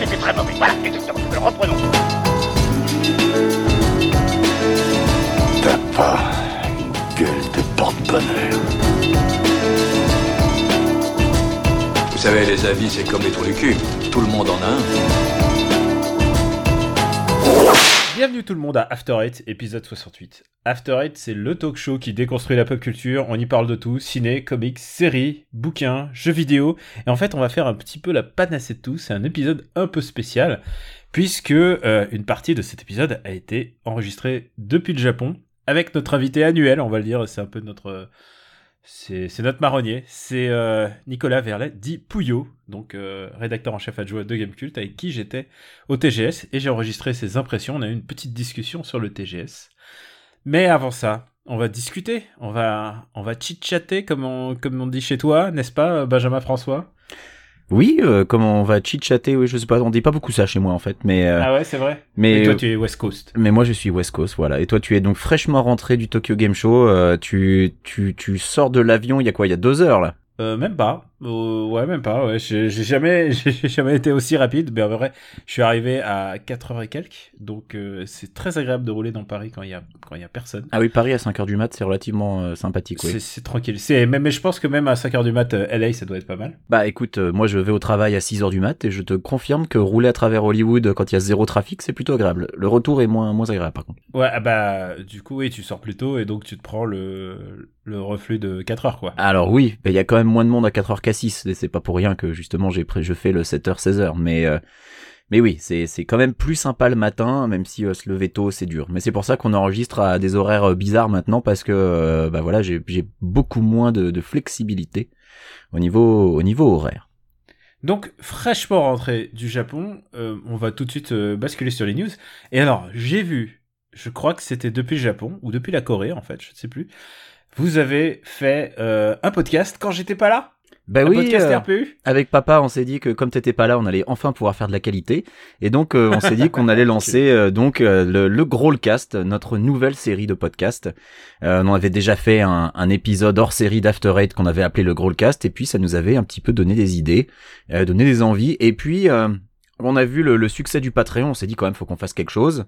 c'était très mauvais. Voilà, exactement. Alors reprenons. T'as pas une gueule de porte-bonheur. Vous savez, les avis, c'est comme les trous du cul. Tout le monde en a un. Bienvenue tout le monde à After Eight, épisode 68. After Eight, c'est le talk show qui déconstruit la pop culture. On y parle de tout ciné, comics, séries, bouquins, jeux vidéo. Et en fait, on va faire un petit peu la panacée de tout. C'est un épisode un peu spécial, puisque euh, une partie de cet épisode a été enregistrée depuis le Japon avec notre invité annuel, on va le dire. C'est un peu notre. C'est notre marronnier. C'est euh, Nicolas Verlet, dit Pouillot, donc euh, rédacteur en chef adjoint de Gamecult, avec qui j'étais au TGS et j'ai enregistré ses impressions. On a eu une petite discussion sur le TGS. Mais avant ça, on va discuter, on va, on va chit-chatter comme on, comme on dit chez toi, n'est-ce pas, Benjamin François? Oui, euh, comment on va chit-chatter, oui, je sais pas, on dit pas beaucoup ça chez moi en fait, mais euh, Ah ouais, c'est vrai. mais Et toi, euh, tu es West Coast. mais moi je suis West Coast, voilà. Et toi tu es donc fraîchement rentré du Tokyo Game Show, euh, tu tu tu sors de l'avion, il y a quoi, il y a deux heures là? Euh, même pas. Euh, ouais, même pas. Ouais, j'ai jamais, j'ai jamais été aussi rapide. Mais en vrai, je suis arrivé à 4h et quelques. Donc, euh, c'est très agréable de rouler dans Paris quand il y a, quand il y a personne. Ah oui, Paris à 5 heures du mat, c'est relativement euh, sympathique, oui. C'est tranquille. C'est, mais, mais je pense que même à 5h du mat, LA, ça doit être pas mal. Bah écoute, moi je vais au travail à 6 heures du mat et je te confirme que rouler à travers Hollywood quand il y a zéro trafic, c'est plutôt agréable. Le retour est moins moins agréable par contre. Ouais, ah bah, du coup, oui, tu sors plus tôt et donc tu te prends le, le reflux de 4 heures, quoi. Alors oui, il y a quand même moins de monde à 4h qu'à 6, et c'est pas pour rien que justement j'ai je fais le 7h 16h mais euh, mais oui, c'est c'est quand même plus sympa le matin même si euh, se lever tôt c'est dur. Mais c'est pour ça qu'on enregistre à des horaires euh, bizarres maintenant parce que bah voilà, j'ai beaucoup moins de, flexibilité au niveau au niveau horaire. Donc, fraîchement rentré du Japon, on va tout de suite basculer sur les news. Et alors, j'ai vu, je crois que c'était depuis le Japon, ou depuis la Corée en fait, je ne sais plus, vous avez fait un podcast quand j'étais pas là Un oui, euh, RPU avec papa, on s'est dit que comme t'étais pas là, on allait enfin pouvoir faire de la qualité. Et donc, euh, on s'est dit qu'on allait lancer euh, donc le, le Growlcast, notre nouvelle série de podcasts. Euh, on avait déjà fait un, un épisode hors série d'After Eight qu'on avait appelé le Growlcast, et puis ça nous avait un petit peu donné des idées, euh, donné des envies. Et puis, euh, on a vu le, le succès du Patreon, on s'est dit quand même faut qu'on fasse quelque chose.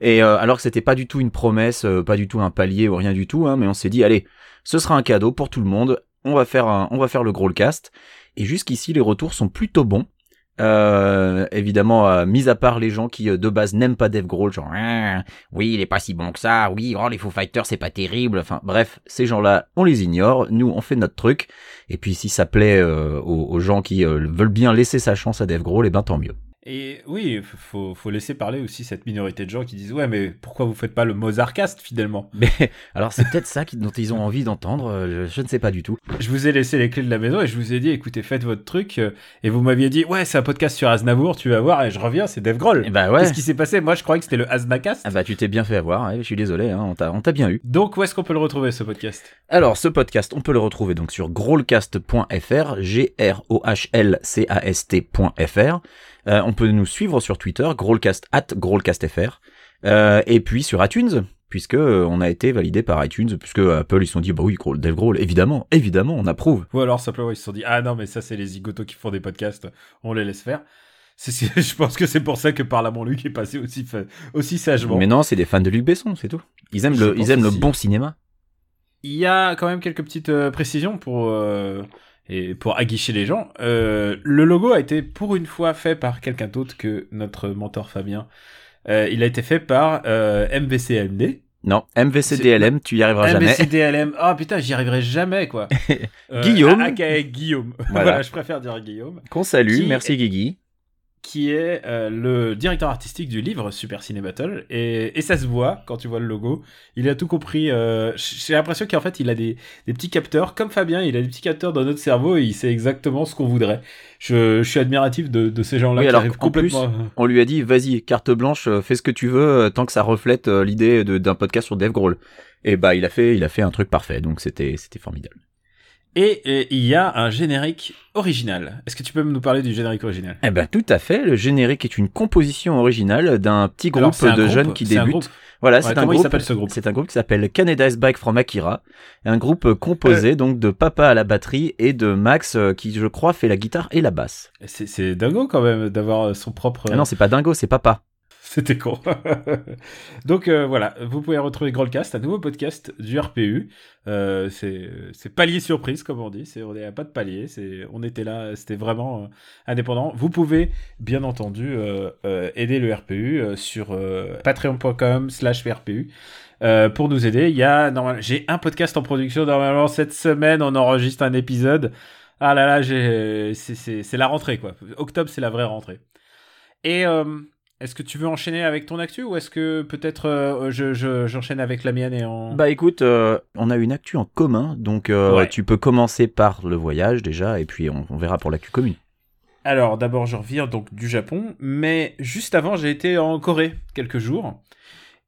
Et euh, alors que c'était pas du tout une promesse, euh, pas du tout un palier ou rien du tout, hein, mais on s'est dit allez, ce sera un cadeau pour tout le monde. On va faire un, on va faire le Growlcast. Et jusqu'ici, les retours sont plutôt bons. Euh, évidemment, euh, mis à part les gens qui euh, de base n'aiment pas Dave Grohl, genre Ah, oui, il est pas si bon que ça, oui, oh, les Foo Fighters c'est pas terrible. Enfin bref, ces gens-là, on les ignore. Nous, on fait notre truc. Et puis si ça plaît aux, gens qui veulent bien laisser sa chance à Dave Grohl, et ben tant mieux. Et oui, faut, faut laisser parler aussi cette minorité de gens qui disent Ouais, mais pourquoi vous faites pas le Mozartcast finalement Mais alors c'est peut-être ça dont ils ont envie d'entendre. euh, je ne sais pas du tout. Je vous ai laissé les clés de la maison et je vous ai dit Écoutez, faites votre truc. euh, Et vous m'aviez dit Ouais, c'est un podcast sur Aznavour, tu vas voir. Et je reviens, c'est Dave Grohl. Et bah ouais. Qu'est-ce qui s'est passé? Moi, je croyais que c'était le Aznacast. Ah bah tu t'es bien fait avoir. ouais, je suis désolé, hein, on t'a on t'a bien eu. Donc, où est-ce qu'on peut le retrouver ce podcast? Alors, ce podcast, on peut le retrouver donc sur growlcast.fr, G-R-O-H-L-C-A-S-T.fr. Euh, on peut nous suivre sur Twitter, growlcast at growlcastfr. Euh, et puis sur iTunes, puisque euh, on a été validé par iTunes, puisque Apple ils se sont dit, bah oui, Dave Grohl, évidemment, évidemment, on approuve. Ou alors simplement ils se sont dit Ah non, mais ça, c'est les zigotos qui font des podcasts, on les laisse faire. Je pense que c'est pour ça que Parlement Luc est passé aussi, aussi sagement. Mais non, c'est des fans de Luc Besson, c'est tout. Ils aiment Je le, ils aiment le bon cinéma. Il y a quand même quelques petites euh, précisions pour, euh, et pour aguicher les gens. Euh, le logo a été pour une fois fait par quelqu'un d'autre que notre mentor Fabien. Euh, il a été fait par euh, MVCMD. Non, MVCDLM, tu y arriveras jamais. MVCDLM. Oh putain, j'y arriverai jamais quoi. Guillaume. aka Guillaume. Voilà. voilà, je préfère dire Guillaume. Qu'on salue, Qui- merci Guigui. Qui est euh, le directeur artistique du livre Super Ciné Battle. Et, et ça se voit quand tu vois le logo. Il a tout compris. euh, J'ai l'impression qu'en fait, il a des, des petits capteurs. Comme Fabien, il a des petits capteurs dans notre cerveau et il sait exactement ce qu'on voudrait. Je, je suis admiratif de, de ces gens-là Oui, alors arrivent qu'en plus, complètement... On lui a dit, vas-y, carte blanche, euh, fais ce que tu veux, euh, tant que ça reflète euh, l'idée de- d'un podcast sur Dave Grohl. Et bah, il a fait, il a fait un truc parfait, donc c'était, c'était formidable. Et, et il y a un générique original. Est-ce que tu peux nous parler du générique original? Eh ben tout à fait. Le générique est une composition originale d'un petit groupe de groupe, jeunes qui débutent. Voilà, Ouais, c'est un groupe. ce un groupe qui s'appelle Canada's Bike from Akira, un groupe composé donc de Papa à la batterie et de Max euh, qui je crois fait la guitare et la basse. C'est, c'est dingo quand même d'avoir euh, son propre. Ah non, c'est pas dingo, c'est Papa. C'était con. Donc euh, voilà, vous pouvez retrouver Grandcast, un nouveau podcast du RPU. Euh, c'est, palier surprise comme on dit. C'est, on n'est pas de palier. On était là, c'était vraiment euh, indépendant. Vous pouvez bien entendu aider le RPU sur patreon.com/slash RPU. Pour nous aider, j'ai un podcast en production normalement cette semaine. On enregistre un épisode. Ah là là, c'est, la rentrée quoi. Octobre, c'est la vraie rentrée. Et est-ce que tu veux enchaîner avec ton actu ou est-ce que peut-être euh, je, je- j'enchaîne avec la mienne et en... Bah écoute, euh, on a une actu en commun, donc euh, Ouais. tu peux commencer par le voyage déjà, et puis on, on verra pour l'actu commune. Alors d'abord je reviens donc du Japon, mais juste avant j'ai été en Corée quelques jours.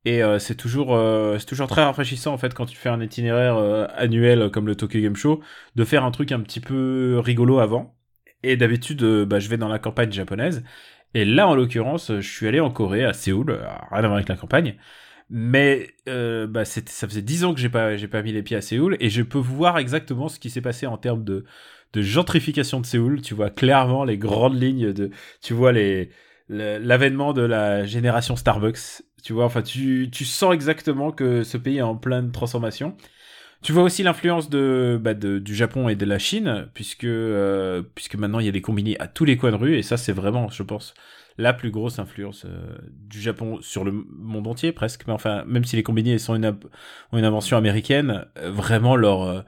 Et c'est toujours, c'est toujours très rafraîchissant en fait quand tu fais un itinéraire annuel comme le Tokyo Game Show, de faire un truc un petit peu rigolo avant. Et d'habitude, bah, je vais dans la campagne japonaise. Et là, en l'occurrence, je suis allé en Corée, à Séoul, euh, rien à voir avec la campagne. Mais euh, bah, ça faisait dix ans que j'ai pas, j'ai pas mis les pieds à Séoul et je peux voir exactement ce qui s'est passé en termes de, de gentrification de Séoul. Tu vois clairement les grandes lignes de, tu vois l'avènement de la génération Starbucks. Tu vois, enfin, tu, tu sens exactement que ce pays est en pleine transformation. Tu vois aussi l'influence de, bah, de- du Japon et de la Chine, puisque, euh, puisque maintenant il y a des combini à tous les coins de rue, et ça c'est vraiment, je pense, la plus grosse influence euh, du Japon sur le monde entier presque. Mais enfin, même si les combini sont une, ont une invention américaine, euh, vraiment leur,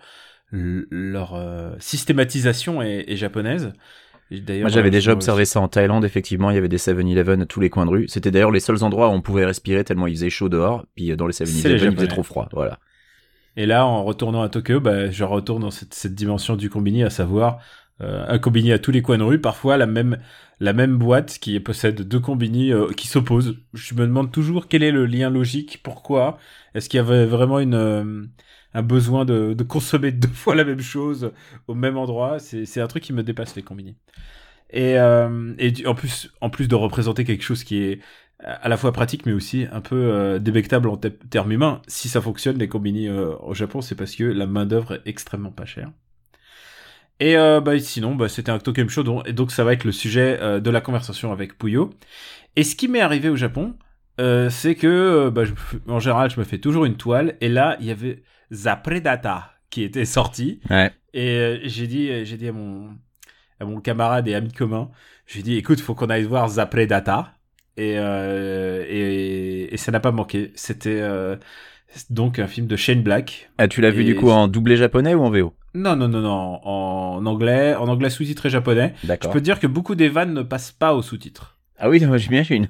leur systématisation est, est japonaise. Moi j'avais déjà observé ça en Thaïlande, effectivement, il y avait des 7-Eleven à tous les coins de rue. C'était d'ailleurs les seuls endroits où on pouvait respirer tellement il faisait chaud dehors, puis dans les C'est les 7-Eleven il faisait trop froid, voilà. Et là, en retournant à Tokyo, bah, je retourne dans cette, dimension du combini, à savoir euh, un combini à tous les coins de rue, parfois la même la même boîte qui possède deux combini euh, qui s'opposent. Je me demande toujours quel est le lien logique, pourquoi Est-ce qu'il y avait vraiment une euh, un besoin de, consommer deux fois la même chose au même endroit? C'est un truc qui me dépasse les combini. Et, et en plus en plus de représenter quelque chose qui est à la fois pratique mais aussi un peu euh, débectable en te- termes humains. Si ça fonctionne les combini euh, au Japon, c'est parce que la main d'œuvre est extrêmement pas chère. Et euh, bah, sinon, bah, c'était un Tokyo Show, donc, et donc ça va être le sujet euh, de la conversation avec Puyo. Et ce qui m'est arrivé au Japon, euh, c'est que euh, bah, je en général, je me fais toujours une toile, et là, il y avait Zapredata qui était sorti, Ouais. et euh, j'ai dit, j'ai dit à mon, à mon camarade et ami commun, j'ai dit, écoute, faut qu'on aille voir Zapredata. Et, euh, et, et ça n'a pas manqué. C'était euh, donc un film de Shane Black. Ah, tu l'as vu Et du coup en doublé japonais ou en VO Non, non, non, non, en anglais, en anglais sous-titré japonais. Je D'accord. peux te dire que beaucoup des vannes ne passent pas aux sous-titres. Ah oui, j'imagine.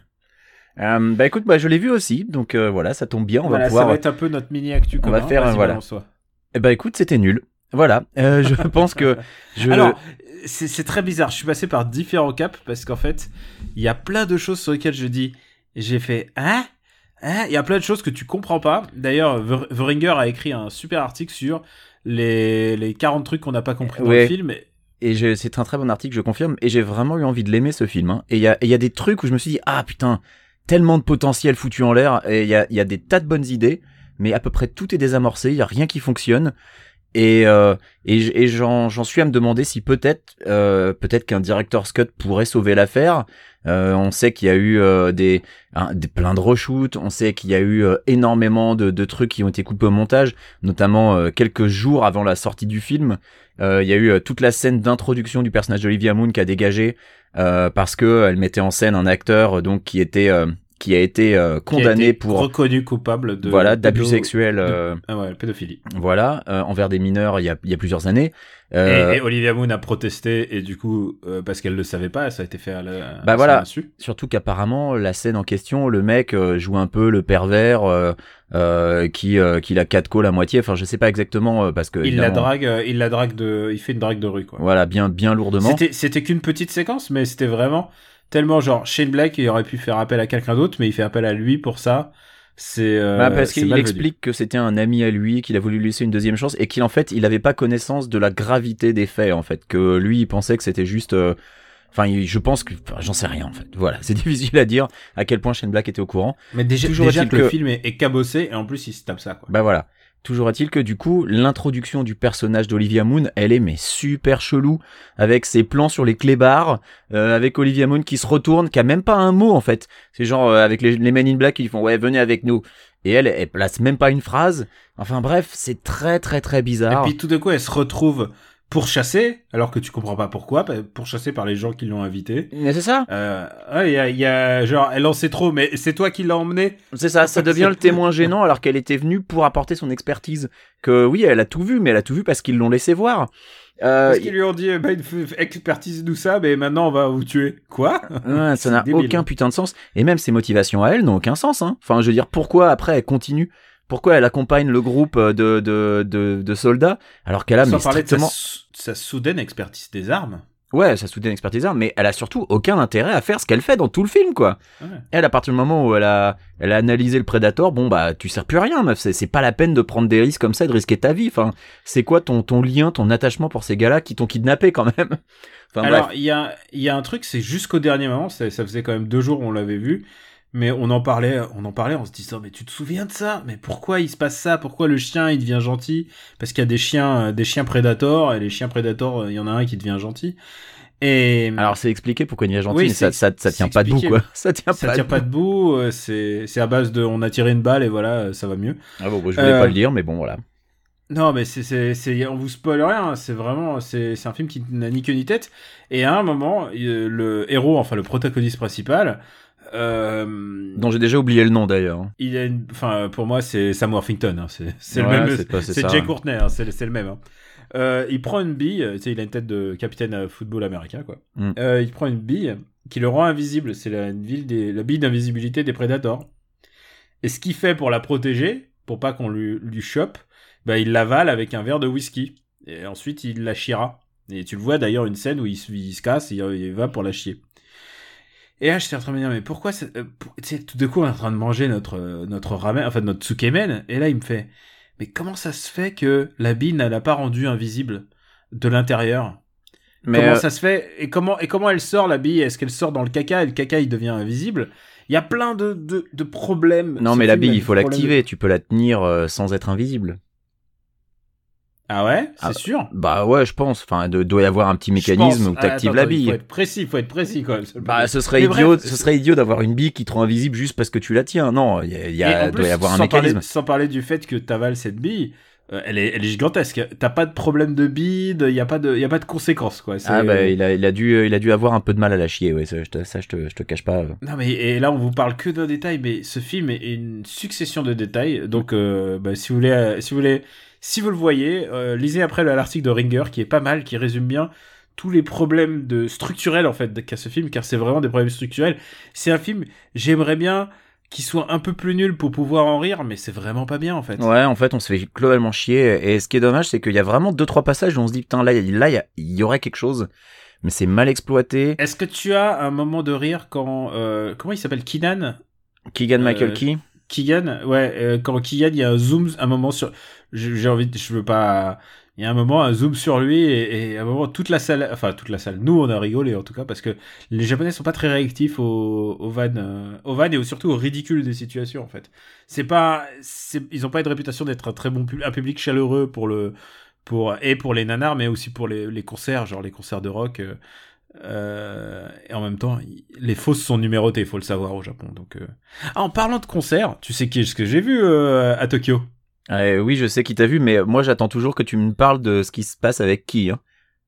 Euh, bah écoute, bah, je l'ai vu aussi, donc euh, voilà, ça tombe bien, on Voilà, va pouvoir... ça va être un peu notre mini actu. on va faire voilà. balance-toi. Eh bah écoute, c'était nul. Voilà, euh, je pense que... Je... Alors, c'est très bizarre. Je suis passé par différents caps parce qu'en fait, il y a plein de choses sur lesquelles je dis, j'ai fait, hein? Hein? Il y a plein de choses que tu comprends pas. D'ailleurs, Ver- Veringer a écrit un super article sur les, les 40 trucs qu'on n'a pas compris dans le film. Et c'est un très bon article, je confirme. Et j'ai vraiment eu envie de l'aimer ce film. hein. Et il y a, y a des trucs où je me suis dit, ah putain, tellement de potentiel foutu en l'air. Et il y a, il y a des tas de bonnes idées, mais à peu près tout est désamorcé. Il y a rien qui fonctionne. Et, euh, et, et j'en, suis à me demander si peut-être, euh, peut-être qu'un director's cut pourrait sauver l'affaire. Euh, on sait qu'il y a eu euh, des, des plein de reshoots. On sait qu'il y a eu euh, énormément de, de trucs qui ont été coupés au montage, notamment euh, quelques jours avant la sortie du film. Il y a eu toute la scène d'introduction du personnage d'Olivia Moon qui a dégagé parce que elle mettait en scène un acteur donc qui était qui a été euh, qui a condamné été pour reconnu coupable de voilà d'abus pédo- sexuels de- euh, Ah ouais, pédophilie. voilà euh, envers des mineurs il y a, il y a plusieurs années. Et, et Olivia Moon a protesté et du coup, parce qu'elle le savait pas, ça a été fait à la. à Bah son voilà. insu. Surtout qu'apparemment la scène en question, le mec joue un peu le pervers qui qui la catcall à moitié. Enfin je sais pas exactement parce que Il la drague, il la drague de, il fait une drague de rue quoi. Voilà bien bien lourdement. C'était qu'une petite séquence, mais c'était vraiment tellement genre Shane Black, il aurait pu faire appel à quelqu'un d'autre, mais il fait appel à lui pour ça. C'est euh, Bah, parce qu'il explique que c'était un ami à lui, qu'il a voulu lui laisser une deuxième chance et qu'il en fait il avait pas connaissance de la gravité des faits en fait, que lui il pensait que c'était juste. euh, Enfin, je pense que enfin, j'en sais rien en fait. Voilà, c'est difficile à dire à quel point Shane Black était au courant. Mais déjà, Toujours déjà est-il que, le que- film est, est cabossé et en plus il se tape ça quoi. Bah voilà. Toujours est-il que du coup, l'introduction du personnage d'Olivia Moon, elle est mais super chelou, avec ses plans sur les clébards, euh, avec Olivia Moon qui se retourne, qui a même pas un mot en fait. C'est genre euh, avec les, les Men in Black qui font ouais venez avec nous, et elle, elle place même pas une phrase. Enfin bref, c'est très très très Et bizarre. puis tout d'un coup elle se retrouve pourchassée alors que tu comprends pas pourquoi, bah, pourchassée par les gens qui l'ont invitée. Mais c'est ça, Euh, ouais, il y a, y a genre elle en sait trop, mais c'est toi qui l'as emmené. c'est ça, ça devient le témoin gênant alors qu'elle était venue pour apporter son expertise. Que oui, elle a tout vu, mais elle a tout vu parce qu'ils l'ont laissé voir. Euh, Parce qu'ils lui ont dit, bah, expertise nous ça, mais maintenant on va vous tuer. Quoi? Ouais, ça n'a aucun putain de sens. Et même ses motivations à elle n'ont aucun sens. Hein. Enfin, je veux dire, pourquoi après elle continue? Pourquoi elle accompagne le groupe de, de, de, de soldats alors qu'elle a Sans mais parler de sa, strictement... sa soudaine expertise des armes. Ouais, sa soudaine expertise arme, mais elle a surtout aucun intérêt à faire ce qu'elle fait dans tout le film, quoi. Ouais. Elle, à partir du moment où elle a, elle a analysé le Predator, bon bah, tu sers plus à rien, meuf. C'est, c'est pas la peine de prendre des risques comme ça, et de risquer ta vie. Enfin, c'est quoi ton, ton lien, ton attachement pour ces gars-là qui t'ont kidnappé quand même? Enfin Alors, il y a, y a un truc, c'est jusqu'au dernier moment, ça, ça faisait quand même deux jours où on l'avait vu, mais on en parlait, on en parlait en se disant, mais tu te souviens de ça? Mais pourquoi il se passe ça? Pourquoi le chien il devient gentil? Parce qu'il y a des chiens, euh, des chiens prédateurs, et les chiens prédateurs, euh, il y en a un qui devient gentil. Et Alors c'est expliqué pourquoi il y a gentil, Oui, mais ça, ça, ça tient pas debout, quoi. Ça tient ça pas tient debout. pas debout, euh, c'est, c'est à base de, on a tiré une balle et voilà, ça va mieux. Ah bon, bon, je voulais Euh, pas le dire, mais bon, voilà. Non, mais c'est, c'est, c'est, on vous spoil rien. C'est vraiment, c'est, c'est un film qui n'a ni queue ni tête. Et à un moment, le héros, enfin le protagoniste principal, euh, Dont j'ai déjà oublié le nom d'ailleurs. il a une, enfin pour moi c'est Sam Worthington. Hein, c'est, c'est Ouais, le même. c'est Jay. Courtney. Hein, c'est, c'est le même. hein. Euh, il prend une bille. Tu sais, il a une tête de capitaine à football américain, quoi. Mm. Euh, il prend une bille qui le rend invisible. C'est la, ville des, la bille d'invisibilité des prédateurs. Et ce qu'il fait pour la protéger, pour pas qu'on lui, lui chope, bah, il l'avale avec un verre de whisky. Et ensuite, il la chiera. Et tu le vois d'ailleurs une scène où il, se- il se casse et il va pour la chier. Et là, j'étais en train de me dire, mais pourquoi c'est- euh, pour- tu sais, tout d'un coup, on est en train de manger notre, euh, notre ramen, enfin notre tsukemen, et là, il me fait, mais comment ça se fait que la bille n'a l'a pas rendu invisible de l'intérieur? Mais Comment euh, ça se fait? Et comment, et comment elle sort, la bille Est-ce qu'elle sort dans le caca et le caca, il devient invisible? Il y a plein de, de, de problèmes. non, mais la a bille, il faut l'activer. Tu peux la tenir sans être invisible. Ah ouais C'est Ah, sûr Bah ouais, je pense. Enfin, de, doit y avoir un petit mécanisme où t'actives Ah, la attends, Il bille. faut être précis, il faut être précis quand même. Bah, ce serait Mais idiot, bref, ce serait idiot d'avoir une bille qui te rend invisible juste parce que tu la tiens. Non, il y a, y plus, doit y avoir un mécanisme. Parler, sans parler du fait que t'avales cette bille, euh, elle, est, elle est gigantesque. T'as pas de problème de bide, il y a pas de, y a pas de conséquences quoi. C'est- Ah bah il a, il a dû, il a dû avoir un peu de mal à la chier. Ouais, ça, je te, ça, je te, je te cache pas. Non mais et là on vous parle que d'un détail, mais ce film est une succession de détails. Donc euh, bah, si vous voulez, euh, si vous voulez, si vous le voyez, euh, lisez après le- l'article de Ringer qui est pas mal, qui résume bien tous les problèmes de structurels en fait qu'a ce film, car c'est vraiment des problèmes structurels. C'est un film, j'aimerais bien qu'il soit un peu plus nul pour pouvoir en rire, mais c'est vraiment pas bien en fait. Ouais, en fait, on se fait globalement chier. Et ce qui est dommage, c'est qu'il y a vraiment deux trois passages où on se dit putain là, il y a- là, il y, a- il y aurait quelque chose, mais c'est mal exploité. Est-ce que tu as un moment de rire quand euh, comment il s'appelle? Keenan Keegan Michael Euh, Key. Keegan, ouais, euh, quand Keegan, il y a un zoom, un moment sur, j'ai envie, je veux pas, il y a un moment, un zoom sur lui et, à un moment toute la salle, enfin toute la salle, nous on a rigolé en tout cas parce que les Japonais sont pas très réactifs aux, aux vannes, euh, aux vannes et surtout au ridicule des situations en fait. C'est pas, ils ont pas une réputation d'être un très bon public, un public chaleureux pour le, pour et pour les nanars mais aussi pour les, concerts, genre les concerts de rock. euh, euh, et en même temps, les fausses sont numérotées, il faut le savoir au Japon. Donc, euh. ah, en parlant de concerts, tu sais qui ce que j'ai vu euh, à Tokyo? Euh, oui, je sais qui t'a vu, mais moi j'attends toujours que tu me parles de ce qui se passe avec qui. Hein.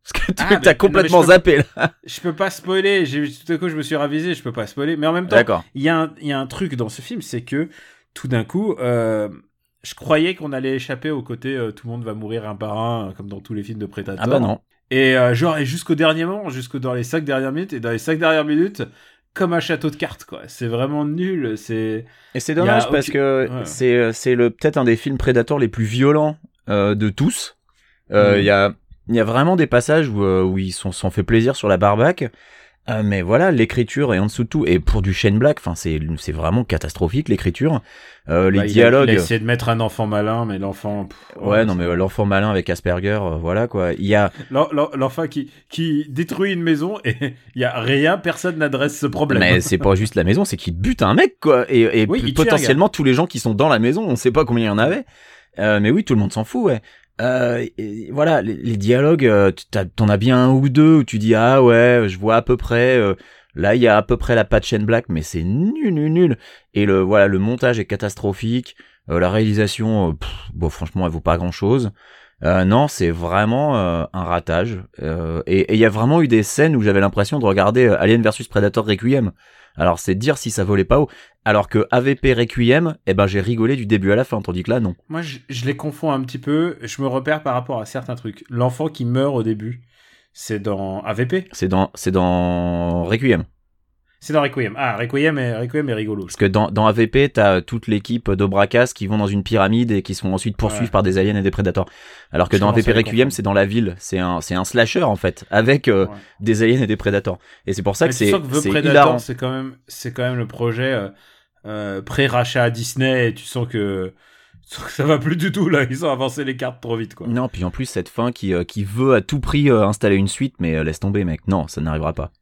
Parce que tu Ah, t'as complètement peux- zappé là. Je peux pas spoiler. Tout à coup, je me suis ravisé. Je peux pas spoiler. Mais en même temps, il y, a un- il y a un truc dans ce film, c'est que tout d'un coup, euh, je croyais qu'on allait échapper au côté euh, tout le monde va mourir un par un, euh, comme dans tous les films de Predator. Ah bah non. Et euh, genre, et jusqu'au dernier moment, jusqu'au dans les cinq dernières minutes, et dans les cinq dernières minutes, comme un château de cartes, quoi. C'est vraiment nul. C'est Et c'est a dommage parce que Ouais. c'est c'est le peut-être un des films Predator les plus violents euh, de tous. Euh, Il Mhm. y a il y a vraiment des passages où, euh, où ils sont s'en fait plaisir sur la barbaque. Euh, mais voilà, l'écriture est en dessous de tout. Et pour du Shane Black, enfin, c'est c'est vraiment catastrophique l'écriture. Euh, les Bah, il a- dialogues. Il a, essayé de mettre un enfant malin, mais l'enfant. pff, Ouais, non, mais euh, l'enfant malin avec Asperger, euh, voilà quoi. Il y a, L'en- l'en- L'enfant qui, qui détruit une maison et il y a rien, personne n'adresse ce problème. mais c'est pas juste la maison, c'est qu'il bute un mec quoi. Et, et Oui, potentiellement tous les gens qui sont dans la maison, on sait pas combien il y en avait. Euh, mais oui, tout le monde s'en fout, ouais. Euh, voilà, les, les dialogues, euh, t'en as bien un ou deux où tu dis ah ouais, je vois à peu près. euh, là, il y a à peu près la patte Shane Black, mais c'est nul, nul, nul. Et le voilà, le montage est catastrophique. Euh, la réalisation, euh, pff, bon, franchement, elle vaut pas grand chose. Non, c'est vraiment un ratage. Et il y a vraiment eu des scènes où j'avais l'impression de regarder Alien vs Predator Requiem. Alors c'est dire si ça volait pas haut. Alors que AVP Requiem, eh ben j'ai rigolé du début à la fin, tandis que là non. Moi, je, je les confonds un petit peu. Je me repère par rapport à certains trucs. L'enfant qui meurt au début, c'est dans AVP. C'est dans c'est dans Requiem. C'est dans Requiem. Ah, Requiem est, Requiem est rigolo. Parce que dans, dans AVP, t'as toute l'équipe d'Obracas qui vont dans une pyramide et qui sont ensuite poursuivis Ouais. par des aliens et des prédateurs. Alors que Je dans AVP Requiem, c'est dans la ville. C'est un, c'est un slasher en fait, avec euh, Ouais. des aliens et des prédateurs. Et c'est pour ça Mais que c'est c'est c'est quand même, c'est quand même le projet euh, euh, pré-rachat à Disney. Et tu sens que, tu sens que ça va plus du tout là. Ils ont avancé les cartes trop vite quoi. Non, puis en plus cette fin qui, euh, qui veut à tout prix euh, installer une suite, mais euh, laisse tomber mec. Non, ça n'arrivera pas.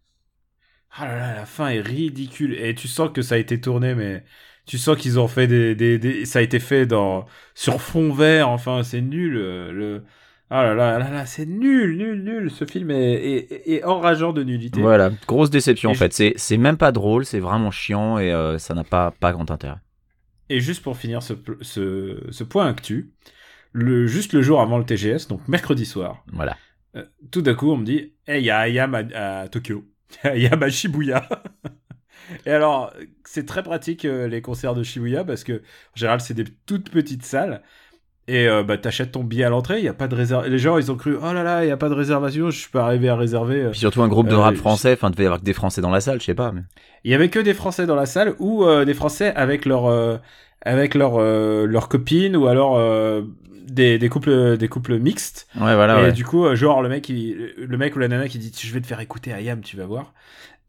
Ah là là, la fin est ridicule. Et tu sens que ça a été tourné, mais tu sens qu'ils ont fait des, des, des- ça a été fait dans sur fond vert. Enfin, c'est nul. euh, Le ah là là là là, c'est nul, nul, nul. Ce film est, est, est enrageant de nullité. Voilà, grosse déception Et en fait. C'est c'est même pas drôle, c'est vraiment chiant et euh, ça n'a pas pas grand intérêt. Et juste pour finir ce, ce, ce point actu, le, juste le jour avant le TGS, donc mercredi soir, Voilà. euh, tout d'un coup on me dit, hey, il y a à, à Tokyo. Il y a à Shibuya. Et alors, c'est très pratique euh, les concerts de Shibuya parce que en général c'est des toutes petites salles. Et euh, bah, t'achètes ton billet à l'entrée, il y a pas de réservation. Les gens, ils ont cru, oh là là, il y a pas de réservation, je suis pas arrivé à réserver. euh. Puis surtout un groupe de Euh, rap français, enfin devait y avoir que des Français dans la salle, je sais pas. Mais... Il y avait que des Français dans la salle ou euh, des Français avec leur avec leur leur copine ou alors des, des couples des couples mixtes. Ouais, voilà. et ouais. du coup, euh, genre le mec il- le mec ou la nana qui dit je vais te faire écouter Ayam, tu vas voir.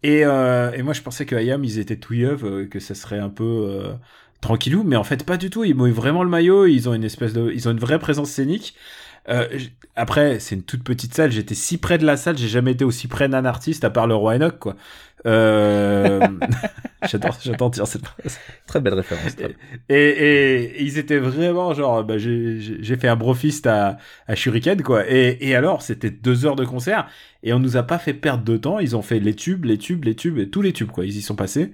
Et, euh, et moi je pensais que Ayam ils étaient tout yeux, euh, que ça serait un peu euh, tranquillou, mais en fait pas du tout. Ils mouillent vraiment le maillot, ils ont une espèce de ils ont une vraie présence scénique. Euh, après, c'est une toute petite salle. J'étais si près de la salle, j'ai jamais été aussi près d'un artiste à part le roi Enoch, quoi. Euh... j'adore, j'adore dire cette phrase. Très belle référence. Et, et, et ils étaient vraiment genre, bah, j'ai fait un brofist à, à Shuriken, quoi. Et, et alors, c'était deux heures de concert et on nous a pas fait perdre de temps. Ils ont fait les tubes, les tubes, les tubes et tous les tubes, quoi. Ils y sont passés.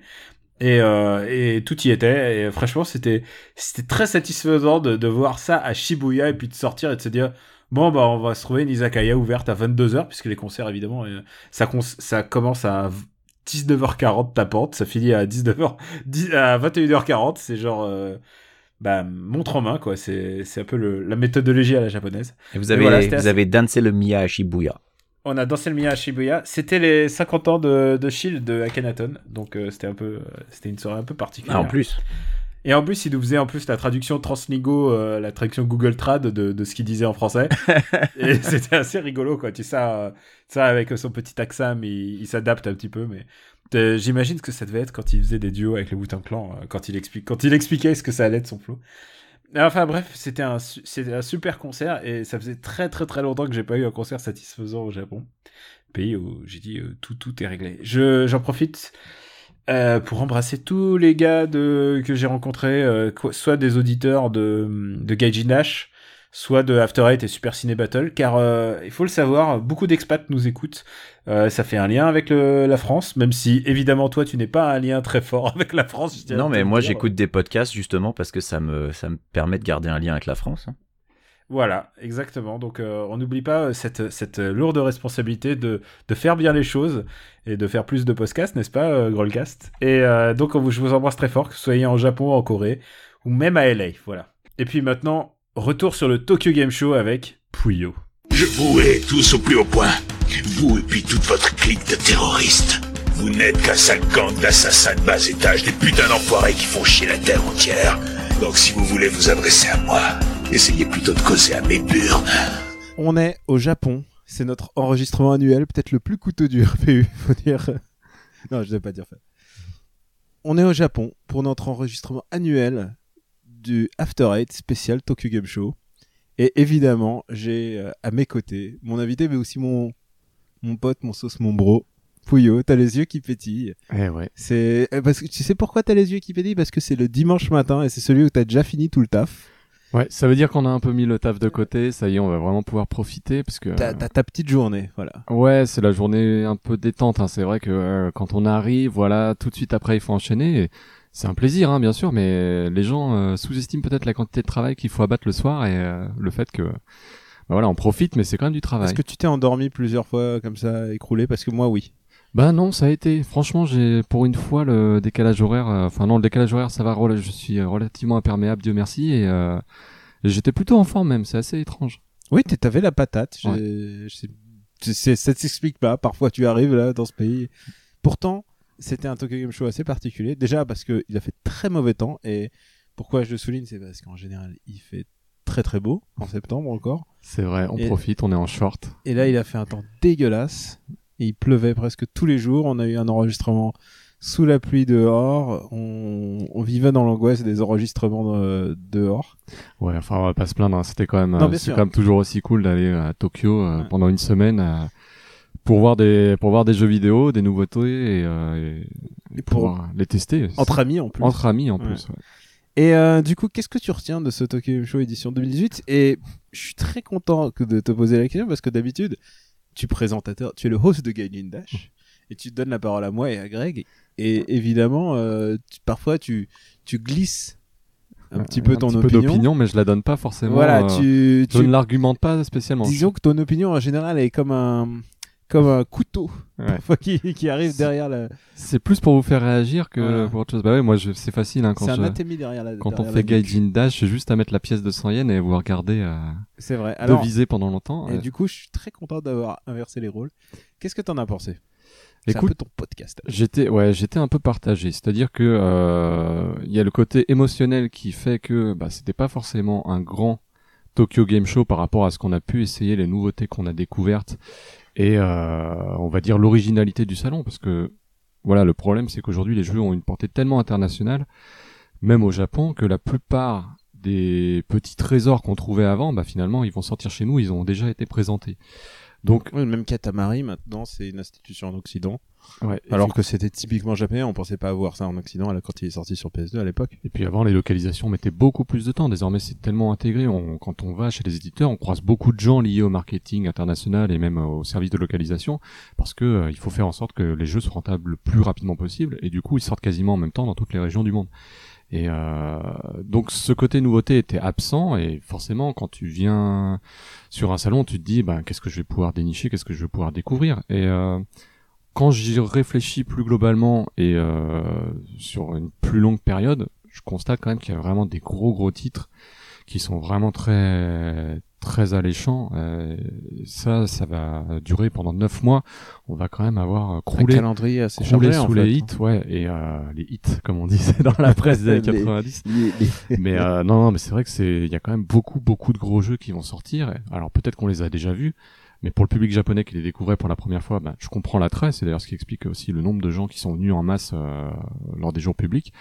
Et, euh, et tout y était. Et franchement, c'était c'était très satisfaisant de, de voir ça à Shibuya et puis de sortir et de se dire bon bah on va se trouver une izakaya ouverte à 22h puisque les concerts évidemment euh, ça ça commence à 19h40 tapante, ça finit à 19h 10 à 21h40, c'est genre euh, bah montre en main quoi, c'est c'est un peu le, la méthodologie à la japonaise. Et vous avez, voilà, vous assez- avez dansé le Mia à Shibuya. On a dansé le Mia à Shibuya. C'était les 50 ans de, de Shield de Akhenaton. Donc euh, c'était un peu, euh, c'était une soirée un peu particulière. Ah, en plus. Et en plus, il nous faisait en plus la traduction Translingo, euh, la traduction Google Trad de, de ce qu'il disait en français. et c'était assez rigolo, quoi. Tu sais, ça, ça avec son petit accent, mais il, il s'adapte un petit peu. Mais euh, j'imagine ce que ça devait être quand il faisait des duos avec le Wu-Tang Clan, euh, quand il explique, quand il expliquait ce que ça allait être son flow. Enfin bref, c'était un, un super concert et ça faisait très très très longtemps que j'ai pas eu un concert satisfaisant au Japon. Pays où j'ai dit euh, tout tout est réglé. Je j'en profite euh, pour embrasser tous les gars de que j'ai rencontrés, euh, soit des auditeurs de de Gaijin soit de After Eight et Super Ciné Battle, car euh, il faut le savoir, beaucoup d'expats nous écoutent. Euh, ça fait un lien avec le- la France, même si évidemment toi tu n'es pas un lien très fort avec la France. Non, mais moi j'écoute des podcasts justement parce que ça me, ça me permet de garder un lien avec la France. hein. Voilà, exactement. Donc euh, on n'oublie pas cette, cette lourde responsabilité de, de faire bien les choses et de faire plus de podcasts, n'est-ce pas, euh, Grollcast? Et euh, donc je vous embrasse très fort, que vous soyez en Japon, en Corée ou même à LA. Voilà. Et puis maintenant, retour sur le Tokyo Game Show avec Puyo. Je vous hais tous au plus haut point. Vous et puis toute votre clique de terroristes. Vous n'êtes qu'un sale gang d'assassins de bas étage, des putains d'enfoirés qui font chier la terre entière. Donc si vous voulez vous adresser à moi, essayez plutôt de causer à mes burnes. On est au Japon. C'est notre enregistrement annuel, peut-être le plus coûteux du RPU, faut dire. non, je ne vais pas dire ça. On est au Japon pour notre enregistrement annuel du After Eight spécial Tokyo Game Show. Et évidemment, j'ai euh, à mes côtés mon invité, mais aussi mon, mon pote, mon sauce, mon bro. Pouillot, t'as les yeux qui pétillent. Eh ouais. C'est euh, parce que tu sais pourquoi t'as les yeux qui pétillent? Parce que c'est le dimanche matin et c'est celui où t'as déjà fini tout le taf. Ouais, ça veut dire qu'on a un peu mis le taf de côté. Ça y est, on va vraiment pouvoir profiter parce que. T'as t'as ta petite journée, voilà. Ouais, c'est la journée un peu détente. Hein. C'est vrai que euh, quand on arrive, voilà, tout de suite après, il faut enchaîner. et C'est un plaisir, hein, bien sûr, mais les gens euh, sous-estiment peut-être la quantité de travail qu'il faut abattre le soir et euh, le fait que, bah, voilà, on profite, mais c'est quand même du travail. Est-ce que tu t'es endormi plusieurs fois comme ça, écroulé? Parce que moi, oui. Bah non, ça a été. Franchement, j'ai pour une fois le décalage horaire. euh, Enfin non, le décalage horaire, ça va. Je suis euh, relativement imperméable, Dieu merci, et euh, j'étais plutôt en forme même. C'est assez étrange. Oui, t'avais la patate. j'ai- je sais- ça s'explique pas. Parfois, tu arrives là dans ce pays. Pourtant, c'était un Tokyo Game Show assez particulier. Déjà parce que il a fait très mauvais temps. Et pourquoi je le souligne, c'est parce qu'en général, il fait très très beau en septembre encore. C'est vrai, on Et- profite, on est en short. Et là, il a fait un temps dégueulasse. Et il pleuvait presque tous les jours. On a eu un enregistrement sous la pluie dehors. On, on vivait dans l'angoisse des enregistrements de- dehors. Ouais, enfin, on va pas se plaindre. hein. C'était quand même, euh, c'est quand même toujours aussi cool d'aller à Tokyo euh, Ouais. pendant une semaine euh, pour voir des, pour voir des jeux vidéo, des nouveautés et, euh, et Et pour, les tester. entre amis en plus. Entre amis en Ouais. plus. ouais. Et euh, du coup, qu'est-ce que tu retiens de ce Tokyo Show édition 2018 Et je suis très content que de te poser la question parce que d'habitude, tu présentateur, tu es le host de Gaijin Dash et tu donnes la parole à moi et à Greg. Et évidemment, euh, tu- parfois tu, tu glisses un petit peu ton petit peu opinion. d'opinion, mais je la donne pas forcément. voilà, euh, tu, Je tu ne l'argumente pas spécialement. disons que ton opinion en général est comme un comme un couteau Ouais. qui, qui arrive C'est- derrière la. C'est plus pour vous faire réagir que Voilà. pour autre chose. Bah ouais, moi c'est facile hein, quand, C'est un je- derrière la. quand on fait. Gaijin Dash, j'ai juste à mettre la pièce de 100 yens et vous regarder euh, C'est vrai. Alors, deviser pendant longtemps. Et Euh, du coup, je suis très content d'avoir inversé les rôles. Qu'est-ce que t'en as pensé? C'est un Écoute, peu ton podcast. J'étais ouais, j'étais un peu partagé, c'est-à-dire que euh, il y a le côté émotionnel qui fait que bah c'était pas forcément un grand Tokyo Game Show par rapport à ce qu'on a pu essayer, les nouveautés qu'on a découvertes et euh, on va dire l'originalité du salon parce que voilà, le problème c'est qu'aujourd'hui les jeux ont une portée tellement internationale même au Japon que la plupart des petits trésors qu'on trouvait avant, bah finalement ils vont sortir chez nous, ils ont déjà été présentés. Donc Oui, même Katamari, maintenant, c'est une institution en Occident. ouais, Alors que c'était typiquement japonais, on pensait pas avoir ça en Occident quand il est sorti sur PS2 à l'époque. Et puis avant, les localisations mettaient beaucoup plus de temps. Désormais, c'est tellement intégré. On, quand on va chez les éditeurs, on croise beaucoup de gens liés au marketing international et même au service de localisation, parce que euh, il faut faire en sorte que les jeux soient rentables le plus rapidement possible. Et du coup, ils sortent quasiment en même temps dans toutes les régions du monde. Et euh, donc, ce côté nouveauté était absent. Et forcément, quand tu viens sur un salon, tu te dis, ben, qu'est-ce que je vais pouvoir dénicher, qu'est-ce que je vais pouvoir découvrir? Et euh, quand j'y réfléchis plus globalement et euh, sur une plus longue période, je constate quand même qu'il y a vraiment des gros gros titres qui sont vraiment très très alléchants. Euh, ça, ça va durer pendant neuf mois. On va quand même avoir euh, Un croulé, calendrier assez chargé, en sous fait. les hits, ouais, et euh, les hits comme on disait dans la presse des années Les- 90 Les- les- mais euh, non, non, mais c'est vrai que c'est, il y a quand même beaucoup, beaucoup de gros jeux qui vont sortir. Alors peut-être qu'on les a déjà vus, mais pour le public japonais qui les découvrait pour la première fois, ben, je comprends l'attrait. C'est d'ailleurs ce qui explique aussi le nombre de gens qui sont venus en masse euh, lors des jours publics.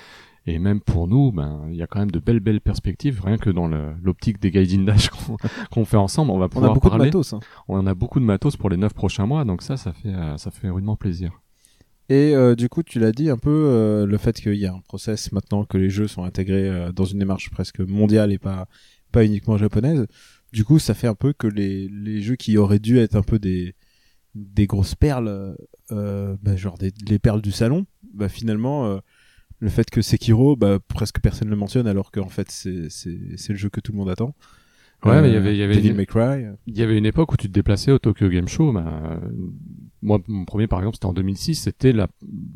Et même pour nous, ben, il y a quand même de belles, belles perspectives. Rien que dans l'optique des Gaijin Dash qu'on fait ensemble, on va On a pouvoir beaucoup de matos. hein. On a beaucoup de matos pour les neuf prochains mois, donc ça, ça fait, euh, ça fait rudement plaisir. Et euh, du coup, tu l'as dit un peu, euh, le fait qu'il y a un process maintenant que les jeux sont intégrés euh, dans une démarche presque mondiale et pas, pas uniquement japonaise. Du coup, ça fait un peu que les, les jeux qui auraient dû être un peu des, des grosses perles, bah, genre des, les perles du salon, bah, finalement, le fait que Sekiro, bah, presque personne ne le mentionne alors qu'en fait, c'est, le jeu que tout le monde attend. Ouais, Euh, mais il y avait, il y avait une-. Il y avait une époque où tu te déplaçais au Tokyo Game Show. Euh, moi, mon premier, par exemple, c'était en 2006. C'était la-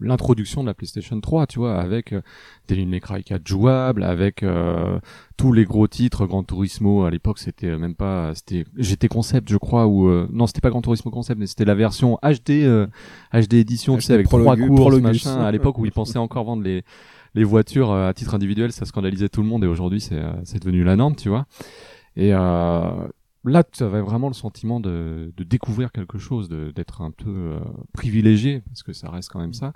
l'introduction de la PlayStation 3, tu vois, avec euh, Devil May Cry 4 jouable, avec euh, tous les gros titres. Gran Turismo, à l'époque, c'était euh, même pas... C'était GT Concept, je crois, ou... euh, non, c'était pas Gran Turismo Concept, mais c'était la version HD, euh, HD édition, tu sais, avec trois Prologus. machin. À l'époque où ils pensaient encore vendre les les voitures euh, à titre individuel, ça scandalisait tout le monde et aujourd'hui c'est euh, c'est devenu la norme, tu vois. Et euh, là, tu avais vraiment le sentiment de, de découvrir quelque chose, de- d'être un peu euh, privilégié, parce que ça reste quand même ça.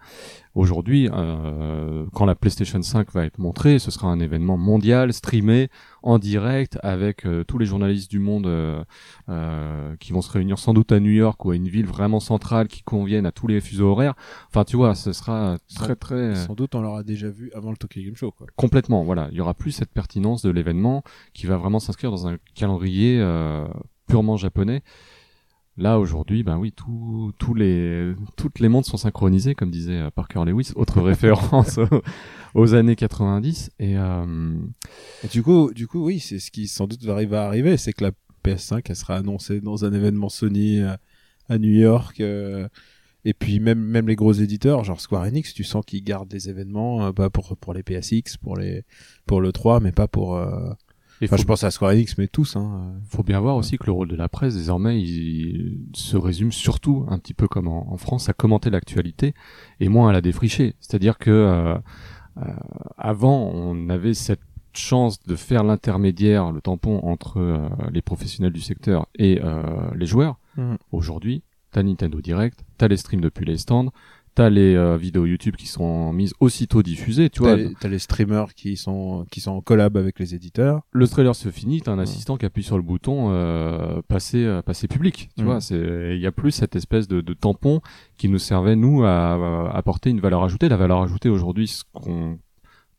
Aujourd'hui, euh, quand la PlayStation 5 va être montrée, ce sera un événement mondial, streamé, en direct, avec euh, tous les journalistes du monde euh, euh, qui vont se réunir sans doute à New York ou à une ville vraiment centrale qui convienne à tous les fuseaux horaires. Enfin, tu vois, ce sera très très euh, Sans doute, on l'aura déjà vu avant le Tokyo Game Show, quoi. complètement. Voilà, il y aura plus cette pertinence de l'événement qui va vraiment s'inscrire dans un calendrier euh, purement japonais. Là aujourd'hui, ben oui, tout- tous les toutes les mondes sont synchronisés, comme disait euh, Parker Lewis, autre référence aux, aux années 90. Et euh, Et du coup, du coup, oui, c'est ce qui sans doute va arriver c'est que la PS5 elle sera annoncée dans un événement Sony euh, à New York. euh, et puis même même les gros éditeurs, genre Square Enix, tu sens qu'ils gardent des événements euh, bah, pour pour les PSX, pour les pour le 3, mais pas pour. Enfin, je pense à Square Enix, mais tous. Hein. faut bien voir aussi que le rôle de la presse désormais il se résume surtout un petit peu comme en, en France à commenter l'actualité et moins à la défricher. C'est-à-dire que euh, euh, avant on avait cette chance de faire l'intermédiaire, le tampon entre euh, les professionnels du secteur et euh, les joueurs. Mhm. Aujourd'hui, t'as Nintendo Direct, t'as les streams depuis les stands, t'as les euh, vidéos YouTube qui sont mises aussitôt diffusées. Tu vois, T'as les, t'as les streamers qui sont qui sont en collab avec les éditeurs. le trailer se finit, t'as un assistant qui appuie sur le bouton euh, passer euh, passer public. Tu Mm. vois, c'est il y a plus cette espèce de, de tampon qui nous servait nous à, à apporter une valeur ajoutée. La valeur ajoutée aujourd'hui, ce qu'on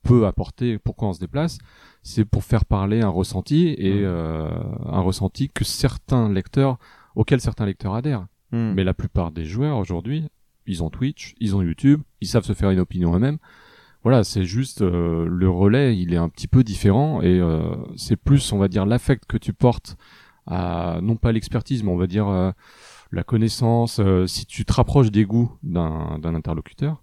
peut apporter, pourquoi on se déplace, c'est pour faire parler un ressenti et Mm. euh, un ressenti que certains lecteurs, auquel certains lecteurs adhèrent. Mais la plupart des joueurs aujourd'hui, ils ont Twitch, ils ont YouTube, ils savent se faire une opinion eux-mêmes. Voilà, c'est juste euh, le relais, il est un petit peu différent et euh, c'est plus, on va dire, l'affect que tu portes à non pas l'expertise, mais on va dire euh, la connaissance. euh, si tu te rapproches des goûts d'un interlocuteur,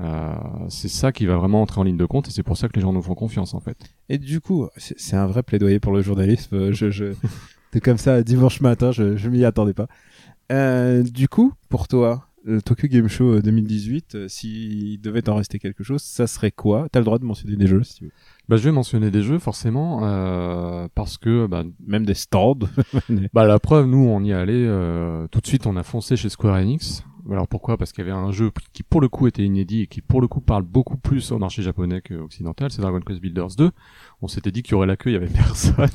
euh, c'est ça qui va vraiment entrer en ligne de compte et c'est pour ça que les gens nous font confiance en fait. Et du coup, c'est un vrai plaidoyer pour le journalisme. Euh, Je, je, comme ça, dimanche matin, je, je m'y attendais pas. Du coup, pour toi, le Tokyo Game Show euh, 2018, euh, s'il devait t'en rester quelque chose, ça serait quoi? T'as le droit de mentionner des jeux, si tu veux. Bah, je vais mentionner des jeux forcément euh, parce que bah, Même des stands. Bah la preuve, nous on y allait euh, tout de suite, on a foncé chez Square Enix. Alors pourquoi? Parce qu'il y avait un jeu qui pour le coup était inédit et qui pour le coup parle beaucoup plus au marché japonais qu'occidental, c'est Dragon Quest Builders 2. On s'était dit qu'il y aurait la queue, il y avait personne.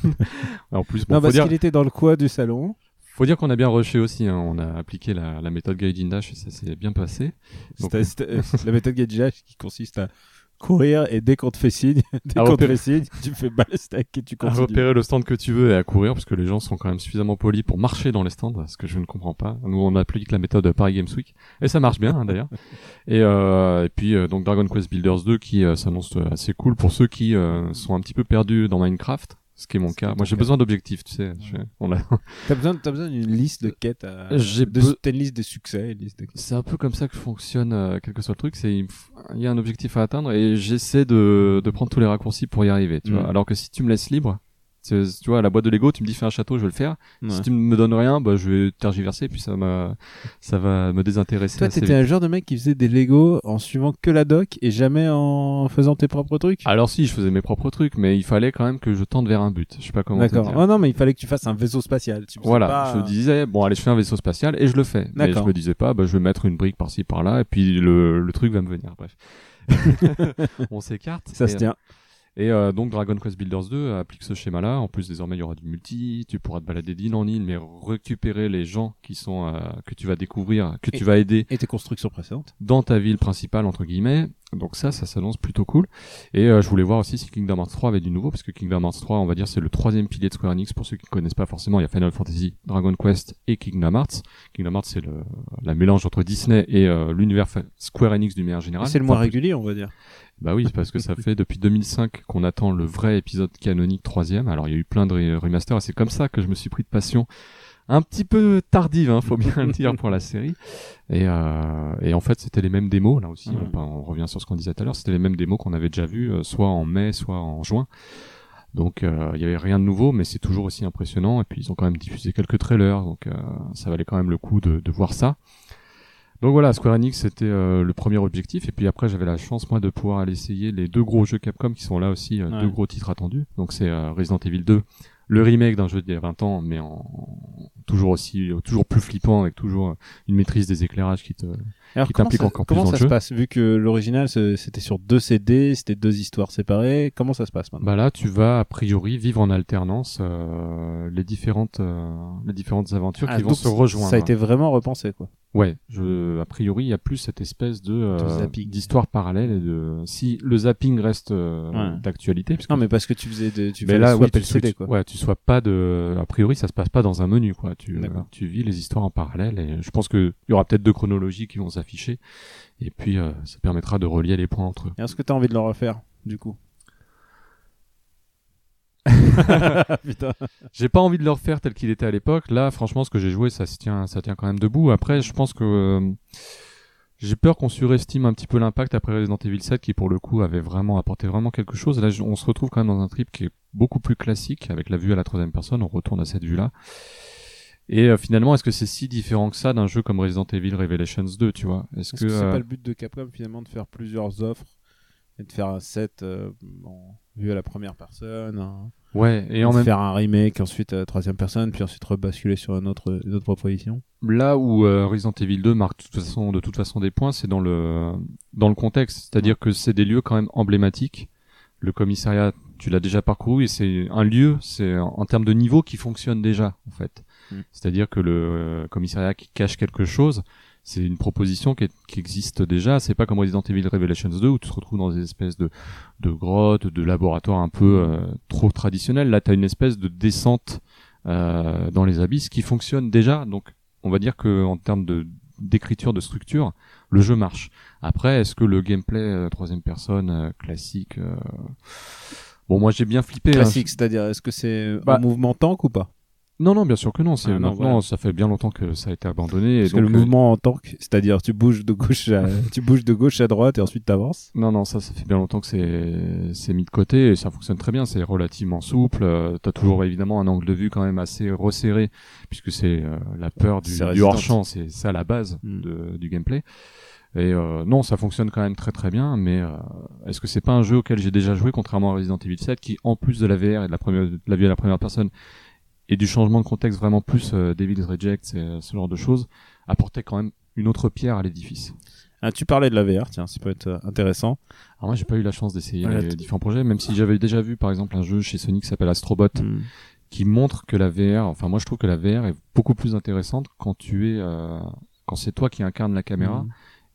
en plus, bon, non, parce dire, qu'il était dans le coin du salon. Faut dire qu'on a bien rushé aussi. hein. On a appliqué la, la méthode Gaijin Dash et ça s'est bien passé. Donc- C'était- c'était- euh, la méthode Gadget qui consiste à courir et dès qu'on te fait signe, dès À qu'on te repérer- fait signe, tu fais balastec et tu À continues. repérer le stand que tu veux et à courir parce que les gens sont quand même suffisamment polis pour marcher dans les stands, ce que je ne comprends pas. Nous on applique la méthode Paris Games Week et ça marche bien hein, d'ailleurs. Et, euh, et puis euh, donc Dragon Quest Builders 2 qui euh, s'annonce assez cool pour ceux qui euh, sont un petit peu perdus dans Minecraft, ce qui est mon cas. Moi j'ai besoin d'objectifs, tu sais. Je- on a... T'as besoin, t'as besoin d'une liste de quêtes. À... J'ai de, be- une liste des succès, liste de... C'est un peu comme ça que fonctionne, euh, quel que soit le truc. C'est il y a un objectif à atteindre et j'essaie de, de prendre tous les raccourcis pour y arriver. Tu Mm. vois. Alors que si tu me laisses libre, tu tu vois, à la boîte de Lego, tu me dis fais un château, je vais le faire. Ouais. Si tu me donnes rien, bah je vais tergiverser puis ça m'a ça va me désintéresser. Toi, t'étais un genre de mec qui faisait des Lego en suivant que la doc et jamais en faisant tes propres trucs? Alors si, je faisais mes propres trucs, mais il fallait quand même que je tente vers un but. Je sais pas comment. D'accord. Oh non, mais il fallait que tu fasses un vaisseau spatial. Tu Voilà, pas- je disais bon allez je fais un vaisseau spatial et je le fais. Mais je me disais pas bah je vais mettre une brique par-ci par-là et puis le, le truc va me venir. Bref, on s'écarte. Ça Et, se tient. Et euh, donc Dragon Quest Builders 2 applique ce schéma-là. En plus, désormais, il y aura du multi. Tu pourras te balader d'île en île, mais récupérer les gens qui sont euh, que tu vas découvrir, que Et- tu vas aider Et tes constructions précédentes. dans ta ville principale entre guillemets. Donc ça, ça s'annonce plutôt cool. Et euh, je voulais voir aussi si Kingdom Hearts 3 avait du nouveau, parce que Kingdom Hearts 3, on va dire, c'est le troisième pilier de Square Enix. Pour ceux qui ne connaissent pas forcément, il y a Final Fantasy, Dragon Quest et Kingdom Hearts. Kingdom Hearts, c'est la mélange entre Disney et euh, l'univers Square Enix d'une manière générale. C'est le moins Enfin, régulier, on va dire. Bah oui, parce que ça fait depuis 2005 qu'on attend le vrai épisode canonique troisième. Alors il y a eu plein de re- remasters et c'est comme ça que je me suis pris de passion un petit peu tardive, hein, faut bien le dire pour la série. Et, euh, et en fait, c'était les mêmes démos là aussi. On, revient sur ce qu'on disait tout à l'heure. C'était les mêmes démos qu'on avait déjà vues, euh, soit en mai, soit en juin. Donc euh, il y avait rien de nouveau, mais c'est toujours aussi impressionnant. Et puis ils ont quand même diffusé quelques trailers, donc euh, ça valait quand même le coup de voir ça. Donc voilà, Square Enix c'était euh, le premier objectif, et puis après j'avais la chance moi de pouvoir aller essayer les deux gros jeux Capcom qui sont là aussi, euh, Ouais. deux gros titres attendus. Donc c'est euh, Resident Evil 2 le remake d'un jeu d'il y a 20 ans, mais en toujours aussi, toujours plus flippant, avec toujours une maîtrise des éclairages qui te. Alors, qui comment t'implique ça, encore plus comment dans le ça se passe Vu que l'original c'était sur deux CD, c'était deux histoires séparées, comment ça se passe maintenant? Bah là, tu vas a priori vivre en alternance euh, les différentes euh, les différentes aventures Ah, qui vont se rejoindre. Ça a été vraiment repensé quoi. Ouais, je, a priori, il y a plus cette espèce de, euh, d'histoire parallèle et de si le zapping reste euh, Ouais. d'actualité. Non mais parce que tu faisais de, tu faisais là, oui, swapper tu, le CD quoi. ouais, tu sois pas de, a priori, ça se passe pas dans un menu, quoi. Tu, tu vis les histoires en parallèle et je pense que il y aura peut-être deux chronologies qui vont s'afficher et puis euh, ça permettra de relier les points entre eux. Est-ce que t'as envie de le refaire du coup. J'ai pas envie de le refaire tel qu'il était à l'époque. Là, franchement, ce que j'ai joué, ça se tient, ça tient quand même debout. Après, je pense que euh, j'ai peur qu'on surestime un petit peu l'impact après Resident Evil 7, qui pour le coup avait vraiment apporté vraiment quelque chose. Là, on se retrouve quand même dans un trip qui est beaucoup plus classique, avec la vue à la troisième personne. On retourne à cette vue-là. Et euh, finalement, est-ce que c'est si différent que ça d'un jeu comme Resident Evil Revelations 2, tu vois? Est-ce Est-ce que, que c'est euh, pas le but de Capcom finalement de faire plusieurs offres et de faire un set euh, vue à la première personne, ouais Et en de même faire un remake ensuite à la troisième personne, puis ensuite rebasculer sur une autre, une autre proposition? Là où Resident Evil 2 marque de toute façon, de toute façon des points, c'est dans le dans le contexte, c'est-à-dire que c'est des lieux quand même emblématiques. Le commissariat, tu l'as déjà parcouru et c'est un lieu, c'est en termes de niveau qui fonctionne déjà en fait. Mm. C'est-à-dire que le euh, commissariat qui cache quelque chose, c'est une proposition qui, est- qui existe déjà. C'est pas comme Resident Evil Revelations 2 où tu te retrouves dans des espèces de de grottes, de laboratoires un peu euh, trop traditionnels. Là, tu as une espèce de descente euh, dans les abysses qui fonctionne déjà. Donc on va dire que en termes de d'écriture de structure, le jeu marche. Après, est-ce que le gameplay euh, troisième personne euh, classique euh, Bon, moi j'ai bien flippé. hein. Classique, c'est-à-dire est-ce que c'est Bah, un mouvement tank ou pas? Non, non, bien sûr que non. C'est Ah, non, maintenant, voilà. ça fait bien longtemps que ça a été abandonné. et que donc, le euh, mouvement en tank, c'est-à-dire tu bouges de gauche à, tu bouges de gauche à droite et ensuite t'avances. Non, non, ça, ça fait bien longtemps que c'est c'est mis de côté et ça fonctionne très bien. C'est relativement souple. Euh, T'as toujours évidemment un angle de vue quand même assez resserré puisque c'est euh, la peur du, du Resident. hors-champ. C'est ça la base Mm. de, du gameplay. Et euh, non, ça fonctionne quand même très très bien. Mais euh, est-ce que c'est pas un jeu auquel j'ai déjà joué, contrairement à Resident Evil 7, qui en plus de la VR et de la, première, de la vue à la première personne et du changement de contexte vraiment plus euh, Devil's Reject, et, euh, ce genre de choses, apportait quand même une autre pierre à l'édifice. Ah, tu parlais de la VR, tiens, ça peut être euh, intéressant. Alors moi j'ai pas eu la chance d'essayer Ouais, les différents projets, même si j'avais déjà vu par exemple un jeu chez Sony qui s'appelle Astrobot, Hmm. qui montre que la VR, enfin moi je trouve que la VR est beaucoup plus intéressante quand tu es, euh, quand c'est toi qui incarne la caméra Mm.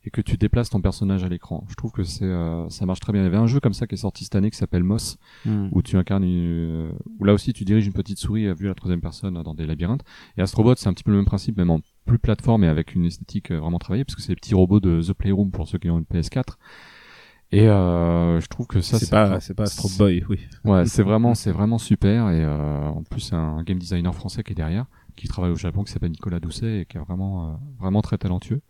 Et que tu déplaces ton personnage à l'écran. Je trouve que c'est, euh, ça marche très bien. Il y avait un jeu comme ça qui est sorti cette année qui s'appelle Moss, Hmm. où tu incarnes, une, où là aussi tu diriges une petite souris à vue à la troisième personne dans des labyrinthes. Et Astrobot c'est un petit peu le même principe, même en plus plateforme et avec une esthétique euh, vraiment travaillée, parce que c'est les petits robots de The Playroom pour ceux qui ont une PS4. Et euh, je trouve que ça c'est pas, c'est pas Astro Boy, oui. Ouais, c'est vraiment, c'est vraiment super et euh, en plus c'est un game designer français qui est derrière, qui travaille au Japon, qui s'appelle Nicolas Doucet et qui est vraiment, euh, vraiment très talentueux.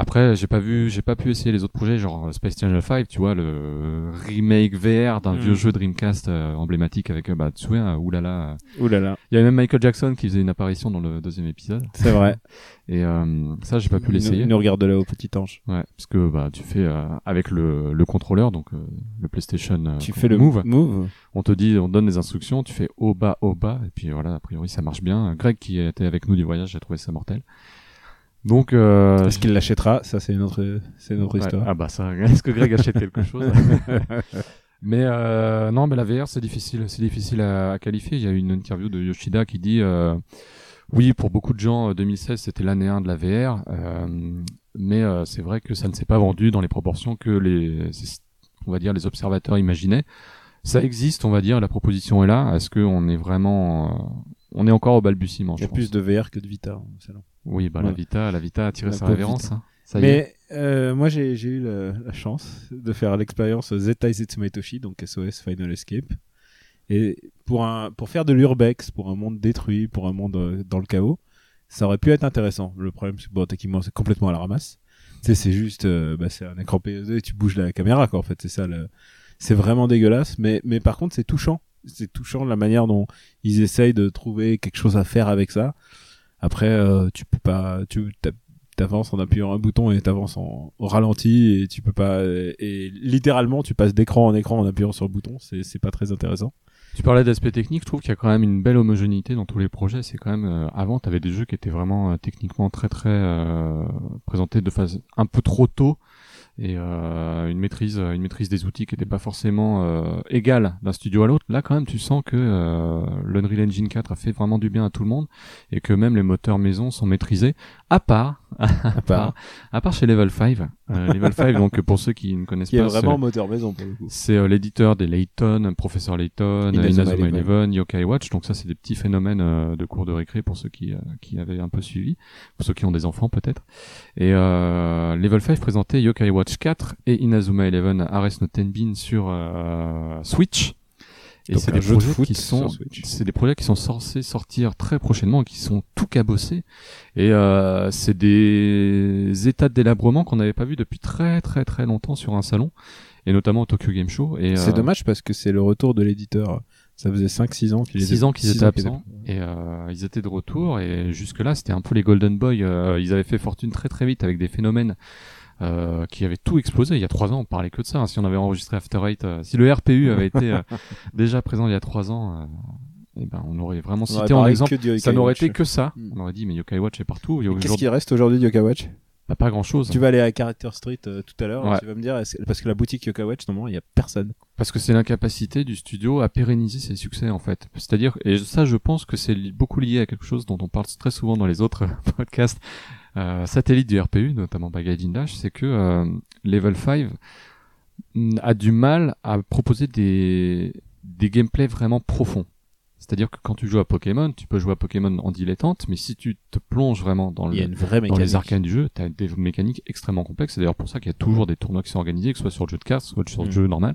Après, j'ai pas vu, j'ai pas pu essayer les autres projets, genre Space Channel 5, tu vois, le remake VR d'un vieux jeu Dreamcast euh, emblématique avec, euh, bah, tu vois, oulala. Ouh là là, Il y avait même Michael Jackson qui faisait une apparition dans le deuxième épisode. c'est vrai. Et euh, ça, j'ai pas pu l'essayer. nous regarde de là au petit ange. Ouais, parce que bah tu fais euh, avec le, le contrôleur, donc euh, le PlayStation euh, tu fais le Move. move. On te dit, on te donne des instructions, tu fais au bas, au bas, et puis voilà, a priori ça marche bien. Greg qui était avec nous du voyage, j'ai trouvé ça mortel. Donc, euh, Est-ce qu'il l'achètera? Ça, c'est une autre, c'est une autre ouais, histoire. ah bah ça, est-ce que Greg achète quelque chose? Mais euh, non, mais la VR c'est difficile, c'est difficile à, à qualifier. Il y a une interview de Yoshida qui dit, euh, oui, pour beaucoup de gens, euh, 2016 c'était l'année 1 de la VR, euh, mais euh, c'est vrai que ça ne s'est pas vendu dans les proportions que les, on va dire, les observateurs imaginaient. Ça existe, on va dire, la proposition est là. Est-ce qu'on est vraiment, euh, on est encore au balbutiement Il y je a pense. plus de VR que de Vita au salon. Oui, bah la. Vita, la Vita a tiré La sa révérence. Hein. Ça y est. Mais euh, moi, j'ai eu la, la chance de faire l'expérience Zeta Zetsumaitoshi, donc SOS Final Escape. Et pour, un, pour faire de l'urbex, pour un monde détruit, pour un monde euh, dans le chaos, ça aurait pu être intéressant. Le problème, c'est que bon, techniquement, c'est complètement à la ramasse. Tu sais, c'est juste, euh, bah, c'est un écran PS2 et tu bouges la caméra, quoi. En fait, c'est ça. Le... C'est vraiment dégueulasse, mais, mais par contre, c'est touchant. C'est touchant la manière dont ils essayent de trouver quelque chose à faire avec ça. Après, euh, tu peux pas, tu t'avances en appuyant un bouton et t'avances en ralenti et tu peux pas et, et littéralement tu passes d'écran en écran en appuyant sur le bouton. C'est c'est pas très intéressant. Tu parlais d'aspect technique, je trouve qu'il y a quand même une belle homogénéité dans tous les projets. C'est quand même euh, avant, tu avais des jeux qui étaient vraiment euh, techniquement très très euh, présentés de phase un peu trop tôt et euh, une maîtrise une maîtrise des outils qui n'était pas forcément euh, égale d'un studio à l'autre. Là, quand même, tu sens que euh, l'Unreal Engine 4 a fait vraiment du bien à tout le monde et que même les moteurs maison sont maîtrisés, à part à part à part chez Level 5. Euh, Level 5, donc pour ceux qui ne connaissent Qui est pas, c'est- vraiment moteur maison pour le coup. c'est euh, l'éditeur des Layton, Professeur Layton, Inazuma Eleven. Yokai Watch. Donc ça, c'est des petits phénomènes euh, de cours de récré pour ceux qui, qui avaient un peu suivi, pour ceux qui ont des enfants peut-être. Et euh, Level 5 présentait Yokai Watch 4 et Inazuma Eleven Ares no Tenbin sur Switch. Et c'est des de projets qui sont, c'est des projets qui sont censés sortir très prochainement, qui sont tout cabossés. Et euh, c'est des états de délabrement qu'on n'avait pas vu depuis très très très longtemps sur un salon, et notamment au Tokyo Game Show. Et C'est euh, dommage parce que c'est le retour de l'éditeur. Ça faisait 5-6 ans qu'ils 6 ans qu'ils étaient absents et euh, ils étaient de retour et jusque là c'était un peu les Golden Boy euh, ils avaient fait fortune très très vite avec des phénomènes euh, qui avaient tout explosé il y a trois ans on parlait que de ça hein. si on avait enregistré After Eight euh, si le RPU avait été euh, déjà présent il y a trois ans euh, eh ben on aurait vraiment On aurait cité en exemple ça n'aurait été que ça Mm. on aurait dit mais Yokai Watch est partout Qu'est-ce qui reste aujourd'hui de Yokai Watch? Bah, pas grand chose Tu vas aller à Character Street euh, tout à l'heure, Ouais. tu vas me dire, parce que la boutique Yokai Watch, normalement, il y a personne. Parce que c'est l'incapacité du studio à pérenniser ses succès en fait. C'est-à-dire, et ça je pense que c'est li- beaucoup lié à quelque chose dont on parle très souvent dans les autres podcasts euh, satellites du RPU, notamment by Gaijin Dash, c'est que euh, Level 5 mm, a du mal à proposer des, des gameplays vraiment profonds. C'est-à-dire que quand tu joues à Pokémon, tu peux jouer à Pokémon en dilettante, mais si tu te plonges vraiment dans, Il y a le, une vraie dans les arcanes du jeu, tu as des mécaniques extrêmement complexes. C'est d'ailleurs pour ça qu'il y a toujours des tournois qui sont organisés, que ce soit sur le jeu de cartes, soit sur le Mm. jeu normal.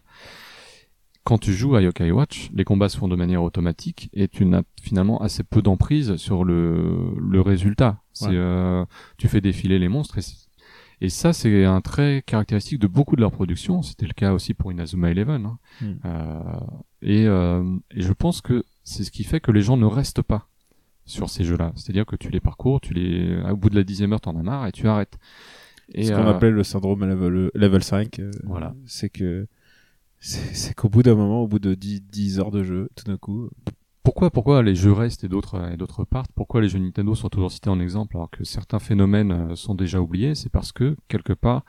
Quand tu joues à Yokai Watch, les combats se font de manière automatique et tu n'as finalement assez peu d'emprise sur le, le résultat. C'est, Ouais. euh, tu fais défiler les monstres et, ça c'est un trait caractéristique de beaucoup de leurs productions. C'était le cas aussi pour Inazuma Eleven. hein. Mm. Euh, et, euh, et je pense que c'est ce qui fait que les gens ne restent pas sur ces jeux-là. C'est-à-dire que tu les parcours, tu les, au bout de la dixième heure, t'en as marre et tu arrêtes. Et Ce qu'on euh, appelle le syndrome level, level 5. euh, Voilà. C'est que, c'est c'est qu'au bout d'un moment, au bout de 10, 10 heures de jeu, tout d'un coup, pourquoi, pourquoi les jeux restent et d'autres et d'autres partent? Pourquoi les jeux Nintendo sont toujours cités en exemple alors que certains phénomènes euh, sont déjà oubliés? C'est parce que quelque part,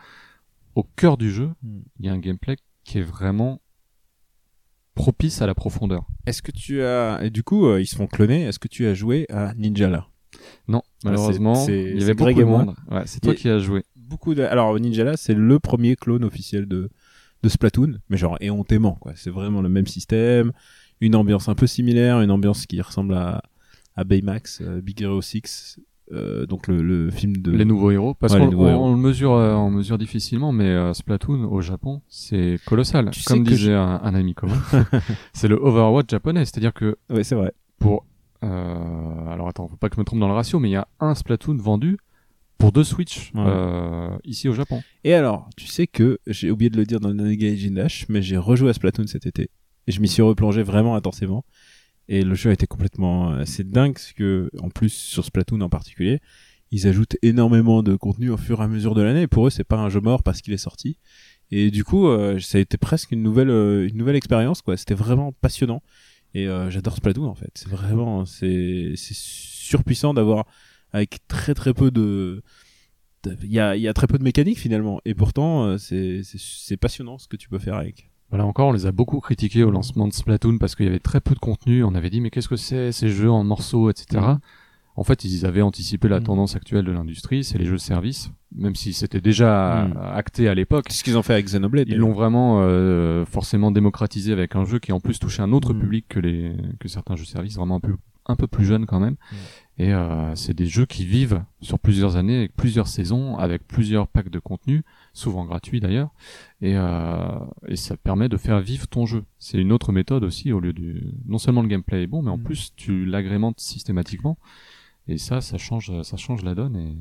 au cœur du jeu, Hmm. il y a un gameplay qui est vraiment propice à la profondeur. est-ce que tu as, et du coup, euh, ils se font cloner, est-ce que tu as joué à Ninjala? Non, malheureusement, c'est- il y avait beaucoup Greg de monde. Ouais, c'est toi qui as joué. Beaucoup de, alors Ninjala, c'est le premier clone officiel de, de Splatoon, mais genre éhontément, quoi. C'est vraiment le même système, une ambiance un peu similaire, une ambiance qui ressemble à, à Baymax, euh, Big Hero 6, euh, donc le, le film de... Les nouveaux héros, parce Ouais, qu'on les nouveaux on- héros. on le mesure, euh, on mesure difficilement, mais euh, Splatoon au Japon, c'est colossal. Tu Comme que disait un, un ami commun, c'est le Overwatch japonais, c'est-à-dire que Ouais, c'est vrai. pour euh, alors attends, faut pas que je me trompe dans le ratio, mais il y a un Splatoon vendu pour deux Switch Ouais. euh, ici au Japon. Et alors, tu sais que j'ai oublié de le dire dans le Gaijin Dash, mais j'ai rejoué à Splatoon cet été. Et je m'y suis replongé vraiment intensément. Et le jeu était complètement, euh, c'est dingue parce que, en plus, sur Splatoon en particulier, ils ajoutent énormément de contenu au fur et à mesure de l'année. Pour eux, c'est pas un jeu mort parce qu'il est sorti. Et du coup, euh, ça a été presque une nouvelle, euh, une nouvelle expérience, quoi. C'était vraiment passionnant. Et euh, j'adore Splatoon, en fait. C'est vraiment, c'est, c'est surpuissant d'avoir, avec très très peu de, il y a, y a très peu de mécanique finalement et pourtant euh, c'est c'est- c'est passionnant ce que tu peux faire avec Voilà encore, on les a beaucoup critiqués au lancement de Splatoon parce qu'il y avait très peu de contenu. On avait dit mais qu'est-ce que c'est ces jeux en morceaux, etc. Mhm. En fait, ils avaient anticipé la Mhm. tendance actuelle de l'industrie, c'est les jeux de service, même si c'était déjà Mhm. acté à l'époque. ce qu'ils ont fait avec Xenoblade Ils l'ont vraiment euh, forcément démocratisé avec un jeu qui en plus touchait un autre Mhm. public que les que certains jeux services, vraiment un peu un peu plus jeunes quand même. Et euh, c'est des jeux qui vivent sur plusieurs années, avec plusieurs saisons, avec plusieurs packs de contenu, souvent gratuits d'ailleurs. Et, euh, et ça permet de faire vivre ton jeu. C'est une autre méthode aussi au lieu du non seulement le gameplay est bon, mais en Mhm. plus tu l'agrémentes systématiquement. Et ça, ça change, ça change la donne. Et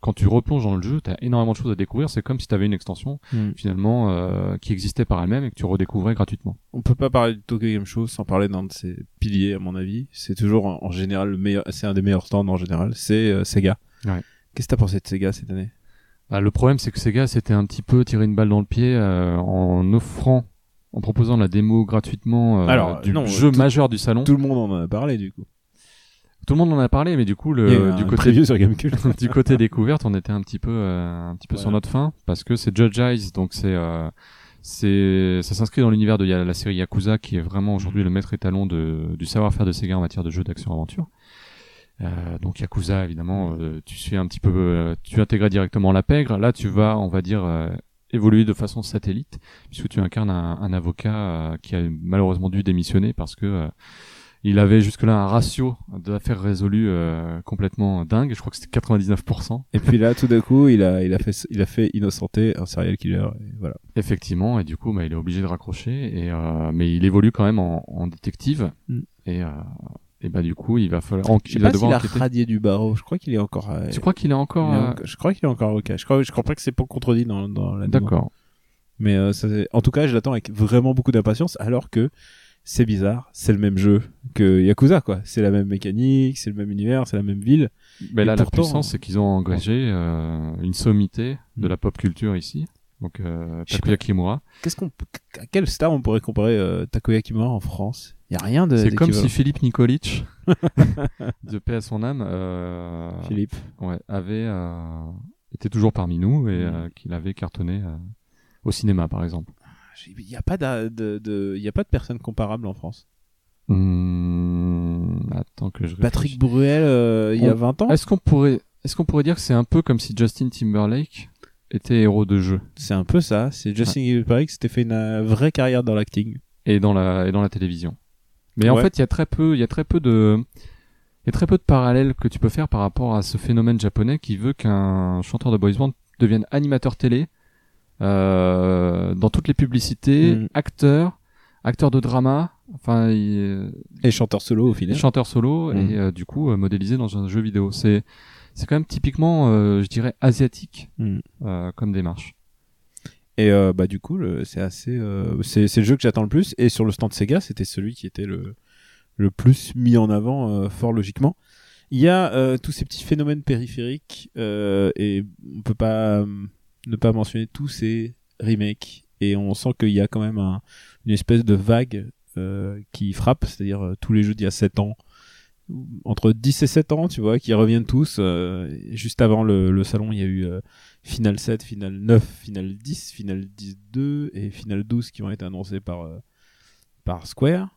quand tu replonges dans le jeu, t'as énormément de choses à découvrir. C'est comme si t'avais une extension Mhm. finalement euh, qui existait par elle-même et que tu redécouvrais gratuitement. on peut pas parler du Tokyo Game Show sans parler d'un de ses piliers à mon avis c'est toujours en, en général le meilleur c'est un des meilleurs stands en général c'est euh, Sega Ouais. qu'est-ce que t'as pensé de Sega cette année? Bah, le problème, c'est que Sega s'était un petit peu tiré une balle dans le pied euh, en offrant en proposant la démo gratuitement euh, Alors, du non, jeu tout- majeur du salon. Tout le monde en a parlé du coup. Tout le monde en a parlé, mais du coup, le, du côté sur du côté découverte, on était un petit peu, euh, un petit peu sur notre fin parce que c'est Judge Eyes, donc c'est, euh, c'est, ça s'inscrit dans l'univers de la série Yakuza, qui est vraiment aujourd'hui le maître étalon de, du savoir-faire de Sega en matière de jeux d'action-aventure. Euh, donc Yakuza, évidemment, euh, tu suis un petit peu, euh, tu intégrais directement la pègre. Là, tu vas, on va dire, euh, évoluer de façon satellite, puisque tu incarnes un, un avocat euh, qui a malheureusement dû démissionner parce que euh, il avait jusque-là un ratio d'affaires résolues euh, complètement dingue. Je crois que c'était 99%. Et puis là, tout d'un coup, il a, il a fait, il a fait innocenter un serial killer. Et voilà. Effectivement, et du coup, bah, il est obligé de raccrocher. Et euh, mais il évolue quand même en, en détective. Mm. Et, euh, et bah du coup, il va falloir, en- il va devoir a enquêter. radié du barreau. Je crois qu'il est encore. euh, Tu crois qu'il est encore euh, Je crois qu'il est encore avocat. Je crois, je crois pas que c'est pas contredit dans, dans la. D'accord. Mais euh, ça, en tout cas, je l'attends avec vraiment beaucoup d'impatience, alors que c'est bizarre, c'est le même jeu que Yakuza, quoi. C'est la même mécanique, c'est le même univers, c'est la même ville. Mais Et là, pourtant, la puissance, c'est qu'ils ont engagé euh, une sommité de la pop culture ici. Donc euh, Takuya Kimura. Qu'est-ce qu'on, à quelle star on pourrait comparer euh, Takoya Kimura en France? Il y a rien de. C'est comme si Philippe Nikolic, de paix à son âme, euh, Philippe. ouais, avait était toujours parmi nous et euh, qu'il avait cartonné au cinéma, par exemple. Il n'y a pas de, de, il y a pas de personne comparable en France. Hmm, attends que je Patrick. Bruel, il y a On- 20 ans? Est-ce qu'on pourrait, est-ce qu'on pourrait dire que c'est un peu comme si Justin Timberlake était héros de jeu C'est un peu ça. C'est Justin Timberlake qui s'était fait une euh, vraie carrière dans l'acting. et dans la et dans la télévision. Mais en fait, il y a très peu, il y a très peu de il y a très peu de parallèles que tu peux faire par rapport à ce phénomène japonais qui veut qu'un chanteur de boys band devienne animateur télé euh, dans toutes les publicités, Mm. acteur, acteur de drama, enfin il- Et chanteur solo au final. chanteur solo Mm. et euh, du coup euh, modélisé dans un jeu vidéo. C'est c'est quand même typiquement, euh, je dirais, asiatique Mm. euh, comme démarche. Et euh, bah du coup, c'est assez, c'est le jeu que j'attends le plus. Et sur le stand Sega, c'était celui qui était le le plus mis en avant, fort logiquement. Il y a tous ces petits phénomènes périphériques et on peut pas ne pas mentionner tous ces remakes. Et on sent qu'il y a quand même un- une espèce de vague qui frappe, c'est-à-dire tous les jeux d'il y a 7 ans, entre 10 et 7 ans, tu vois, qui reviennent tous. euh, juste avant le, le salon, il y a eu euh, Final 7, Final 9, Final 10, Final 10 2 et Final 12 qui vont être annoncés par, euh, par Square.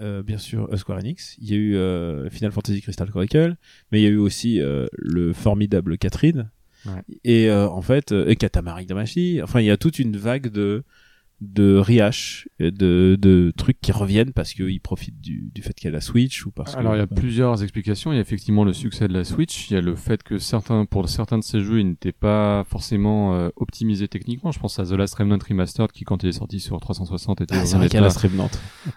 Euh, bien sûr, euh, Square Enix. Il y a eu euh, Final Fantasy Crystal Chronicle, mais il y a eu aussi euh, le formidable Catherine. Ouais. Et euh, en fait, euh, et Katamari Damacy. Enfin, il y a toute une vague de de rehash, et de, de trucs qui reviennent parce qu'ils profitent du, du fait qu'il y a la Switch ou parce Alors que il y a plusieurs explications. Il y a effectivement le succès de la Switch. Il y a le fait que certains, pour certains de ces jeux, ils n'étaient pas forcément euh, optimisés techniquement. Je pense à The Last Remnant Remastered qui, quand il est sorti sur 360, était Ah, un état,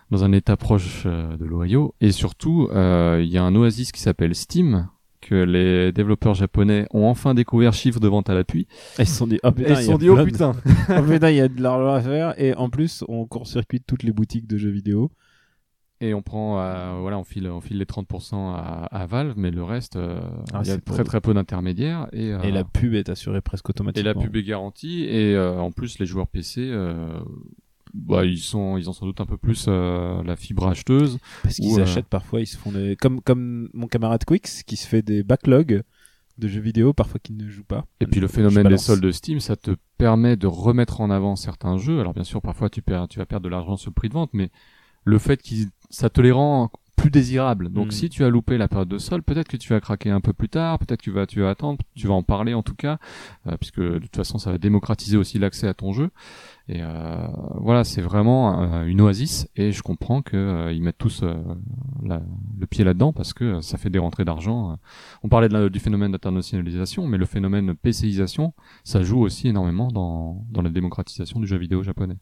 dans un état proche euh, de l'Ohio. Et surtout, euh, il y a un oasis qui s'appelle Steam que les développeurs japonais ont enfin découvert chiffre de vente à l'appui. Et ils se sont dit, oh Et putain, ils il se y sont a dit, oh putain oh putain, il y a de l'argent à faire. Et en plus, on court-circuite toutes les boutiques de jeux vidéo. Et on prend, euh, voilà, on file, on file les 30% à, à Valve, mais le reste, euh, Ah, il y a très très peu d'intermédiaires. Et, euh, Et la pub est assurée presque Et automatiquement. la pub est garantie et euh, en plus les joueurs PC euh, bah ils sont ils ont sans doute un peu plus euh, la fibre acheteuse Parce qu'ils euh, achètent parfois, ils se font des... Comme, comme mon camarade Quix qui se fait des backlogs de jeux vidéo parfois qu'il ne joue pas. et puis le phénomène des soldes de Steam ça te permet de remettre en avant certains jeux alors bien sûr parfois tu perds tu vas perdre de l'argent sur le prix de vente mais le fait qu'ils ça te les rend plus désirables donc Mm. si tu as loupé la période de solde peut-être que tu vas craquer un peu plus tard peut-être que tu vas tu vas attendre tu vas en parler en tout cas euh, puisque de toute façon ça va démocratiser aussi l'accès à ton jeu et euh, voilà c'est vraiment euh, une oasis et je comprends que euh, ils mettent tous euh, la- le pied là-dedans parce que ça fait des rentrées d'argent. On parlait de la- du phénomène d'internationalisation, mais le phénomène PCisation, ça joue aussi énormément dans, dans la démocratisation du jeu vidéo japonais.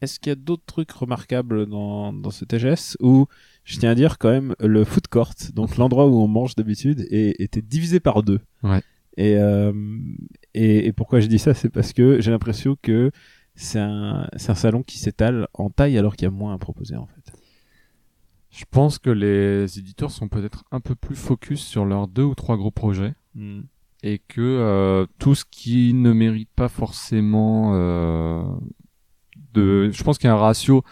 Est-ce qu'il y a d'autres trucs remarquables dans, dans ce TGS où je tiens à dire quand même le food court, donc l'endroit où on mange d'habitude, est- était divisé par deux. Ouais. Et, euh, et, et pourquoi je dis ça, c'est parce que j'ai l'impression que c'est un, salon qui s'étale en taille alors qu'il y a moins à proposer en fait. Je pense que les éditeurs sont peut-être un peu plus focus sur leurs deux ou trois gros projets et que euh, tout ce qui ne mérite pas forcément euh, de, je pense qu'il y a un ratio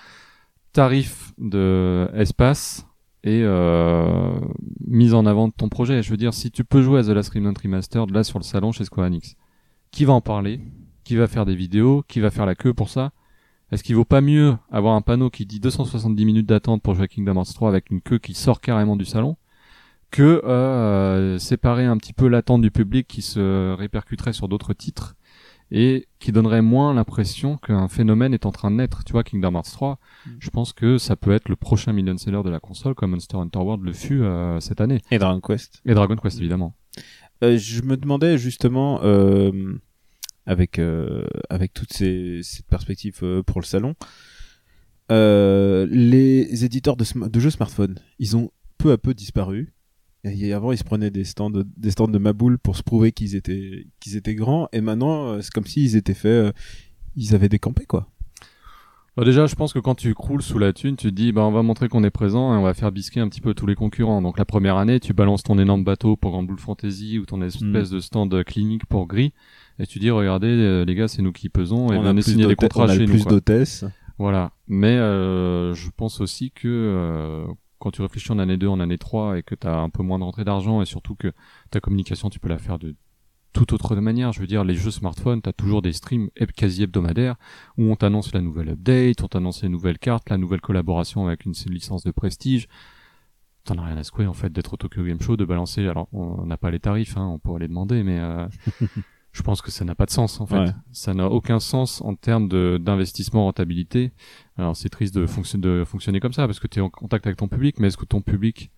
tarif de espace et euh, mise en avant de ton projet. Je veux dire, si tu peux jouer à The Last Remnant Remastered là sur le salon chez Square Enix, qui va en parler? Qui va faire des vidéos Qui va faire la queue pour ça Est-ce qu'il vaut pas mieux avoir un panneau qui dit 270 minutes d'attente pour jouer à Kingdom Hearts 3 avec une queue qui sort carrément du salon que euh, séparer un petit peu l'attente du public qui se répercuterait sur d'autres titres et qui donnerait moins l'impression qu'un phénomène est en train de naître. Tu vois, Kingdom Hearts 3, je pense que ça peut être le prochain million seller de la console comme Monster Hunter World le fut euh, cette année. Et Dragon Quest. Et Dragon Quest évidemment. Euh, je me demandais justement, euh, avec euh, avec toutes ces, perspectives euh, pour le salon, euh, les éditeurs de, jeux smartphones, ils ont peu à peu disparu. Et avant, ils se prenaient des stands, des stands de Maboule pour se prouver qu'ils étaient, qu'ils étaient grands. Et maintenant, c'est comme s'ils étaient faits, ils avaient décampé quoi. Bah, déjà, je pense que quand tu croules sous la thune, tu te dis, bah, on va montrer qu'on est présent et on va faire bisquer un petit peu tous les concurrents. Donc, la première année, tu balances ton énorme bateau pour Grand Bull Fantasy ou ton espèce de stand clinique pour Gris. Et tu dis, regardez, euh, les gars, c'est nous qui pesons et on a venez signer des contrats on a chez nous. plus d'hôtesses. Voilà. Mais euh, je pense aussi que euh, quand tu réfléchis en année 2, en année 3 et que tu as un peu moins de rentrée d'argent et surtout que ta communication, tu peux la faire de toute autre manière. Je veux dire, les jeux smartphones, tu as toujours des streams quasi hebdomadaires où on t'annonce la nouvelle update, on t'annonce les nouvelles cartes, la nouvelle collaboration avec une licence de prestige. T'en as rien à secouer en fait d'être au Tokyo Game Show, de balancer. Alors on n'a pas les tarifs, hein, on pourrait les demander, mais euh, je pense que ça n'a pas de sens en fait. Ouais. Ça n'a aucun sens en termes d'investissement rentabilité. Alors c'est triste de fonctionner comme ça parce que tu es en contact avec ton public, mais est-ce que ton public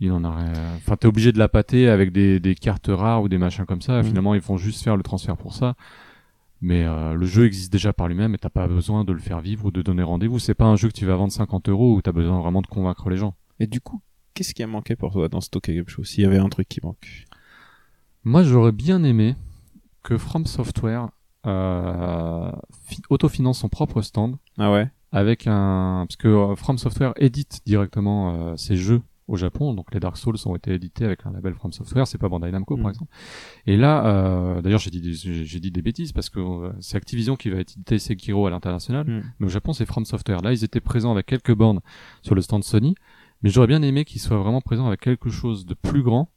il en a rien. Enfin, t'es obligé de la pâter avec des, des cartes rares ou des machins comme ça. Mhm. Finalement, ils vont juste faire le transfert pour ça. Mais euh, le jeu existe déjà par lui-même et t'as pas besoin de le faire vivre ou de donner rendez-vous. C'est pas un jeu que tu vas vendre 50 euros où t'as besoin vraiment de convaincre les gens. Et du coup, qu'est-ce qui a manqué pour toi dans ce Tokyo Game Show S'il y avait un truc qui manque? Moi, j'aurais bien aimé que From Software euh, fi- autofinance son propre stand Ah ouais? avec un parce que euh, From Software édite directement euh, ses jeux au Japon. Donc les Dark Souls ont été édités avec un label From Software. C'est pas Bandai Namco Mm. par exemple. Et là euh, d'ailleurs j'ai dit des, j'ai j'ai dit des bêtises parce que euh, c'est Activision qui va éditer Sekiro à l'international. Mm. mais au Japon c'est From Software. Là ils étaient présents avec quelques bornes sur le stand Sony. Mais j'aurais bien aimé qu'ils soient vraiment présents avec quelque chose de plus grand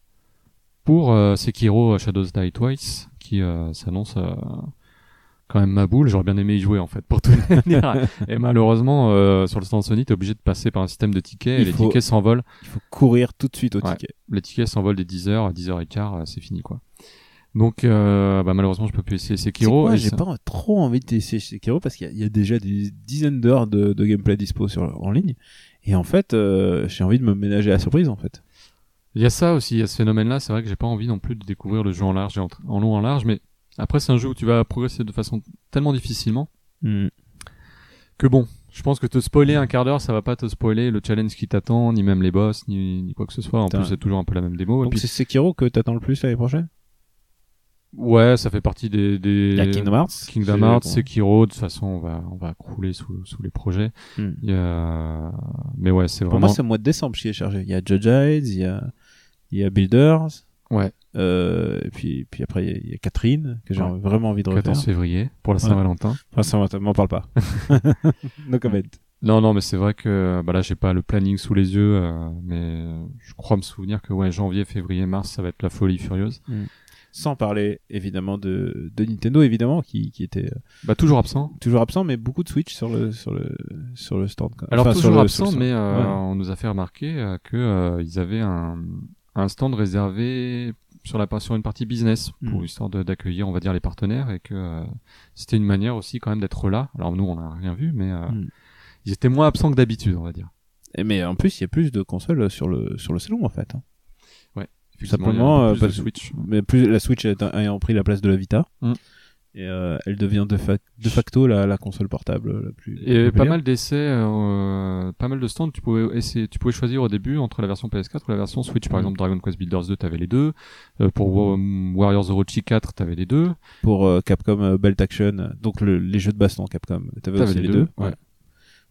pour euh, Sekiro Shadows Die Twice qui s'annonce quand même ma boule j'aurais bien aimé y jouer en fait pour tout dire et malheureusement, euh, sur le stand Sony, t'es obligé de passer par un système de tickets et Il les faut- tickets s'envolent. Il faut courir tout de suite au Ouais. ticket. Les tickets s'envolent des 10h à 10h15, euh, c'est fini quoi. Donc euh, bah, malheureusement, je peux plus essayer C'est Sekiro. quoi, et J'ai ça- pas trop envie de tester Sekiro parce qu'il y, a- il y a déjà des dizaines d'heures de, de gameplay dispo sur, en ligne. Et en fait, euh, j'ai envie de me ménager à la surprise en fait. Il y a ça aussi, il y a ce phénomène-là. C'est vrai que j'ai pas envie non plus de découvrir le jeu en large et en, tr- en long en large, mais après c'est un jeu où tu vas progresser de façon tellement difficilement que bon. Je pense que te spoiler un quart d'heure, ça va pas te spoiler le challenge qui t'attend, ni même les boss, ni, ni quoi que ce soit. En Putain. plus, c'est toujours un peu la même démo. Donc puis, c'est Sekiro que t'attends le plus l'année prochaine? Ouais, ça fait partie des, des... Il y a Kingdom Hearts. Kingdom Hearts. Sekiro, de toute façon, on va, on va crouler sous, sous les projets. Hmm. Il y a... Mais ouais, c'est Pour vraiment... moi, c'est au mois de décembre qui est chargé. Il y a Judge Eyes, il y a, il y a Builders. Ouais. Euh, et puis, puis après, il y a- il y, a Catherine, que j'ai Ouais. vraiment envie de refaire. 14 février, pour la Ouais. Saint-Valentin. Enfin, ça m'en- m'en parle pas. no comment. Non, non, mais c'est vrai que bah là, j'ai pas le planning sous les yeux, euh, mais je crois me souvenir que ouais, janvier, février, mars, ça va être la folie furieuse. Sans parler, évidemment, de, de Nintendo, évidemment, qui, qui était euh, Bah toujours absent. toujours absent, mais beaucoup de Switch sur le, sur le, sur le stand. quoi. Alors Enfin, toujours le- absent, mais euh, Ouais. on nous a fait remarquer que euh, ils avaient un, un stand réservé sur la sur une partie business pour Mm. histoire de- d'accueillir, on va dire, les partenaires et que euh, c'était une manière aussi quand même d'être là. Alors nous, on n'a rien vu, mais euh, Mm. ils étaient moins absents que d'habitude, on va dire. Et mais en plus, il y a plus de consoles sur le, sur le salon, en fait. hein. Effectivement, Simplement, euh, parce- Switch. Mais plus, la Switch ayant pris la place de la Vita. Mm. Et euh, elle devient de, fa- de facto la, la console portable la plus. Et pas mal d'essais, euh, pas mal de stands. Tu pouvais essayer, tu pouvais choisir au début entre la version PS4 ou la version Switch. Par Mhm. exemple, Dragon Quest Builders 2, t'avais les deux. Euh, pour Wa- Warriors Orochi 4, t'avais les deux. Pour euh, Capcom euh, Belt Action, donc le- les jeux de baston Capcom, t'avais aussi les les deux, deux. ouais.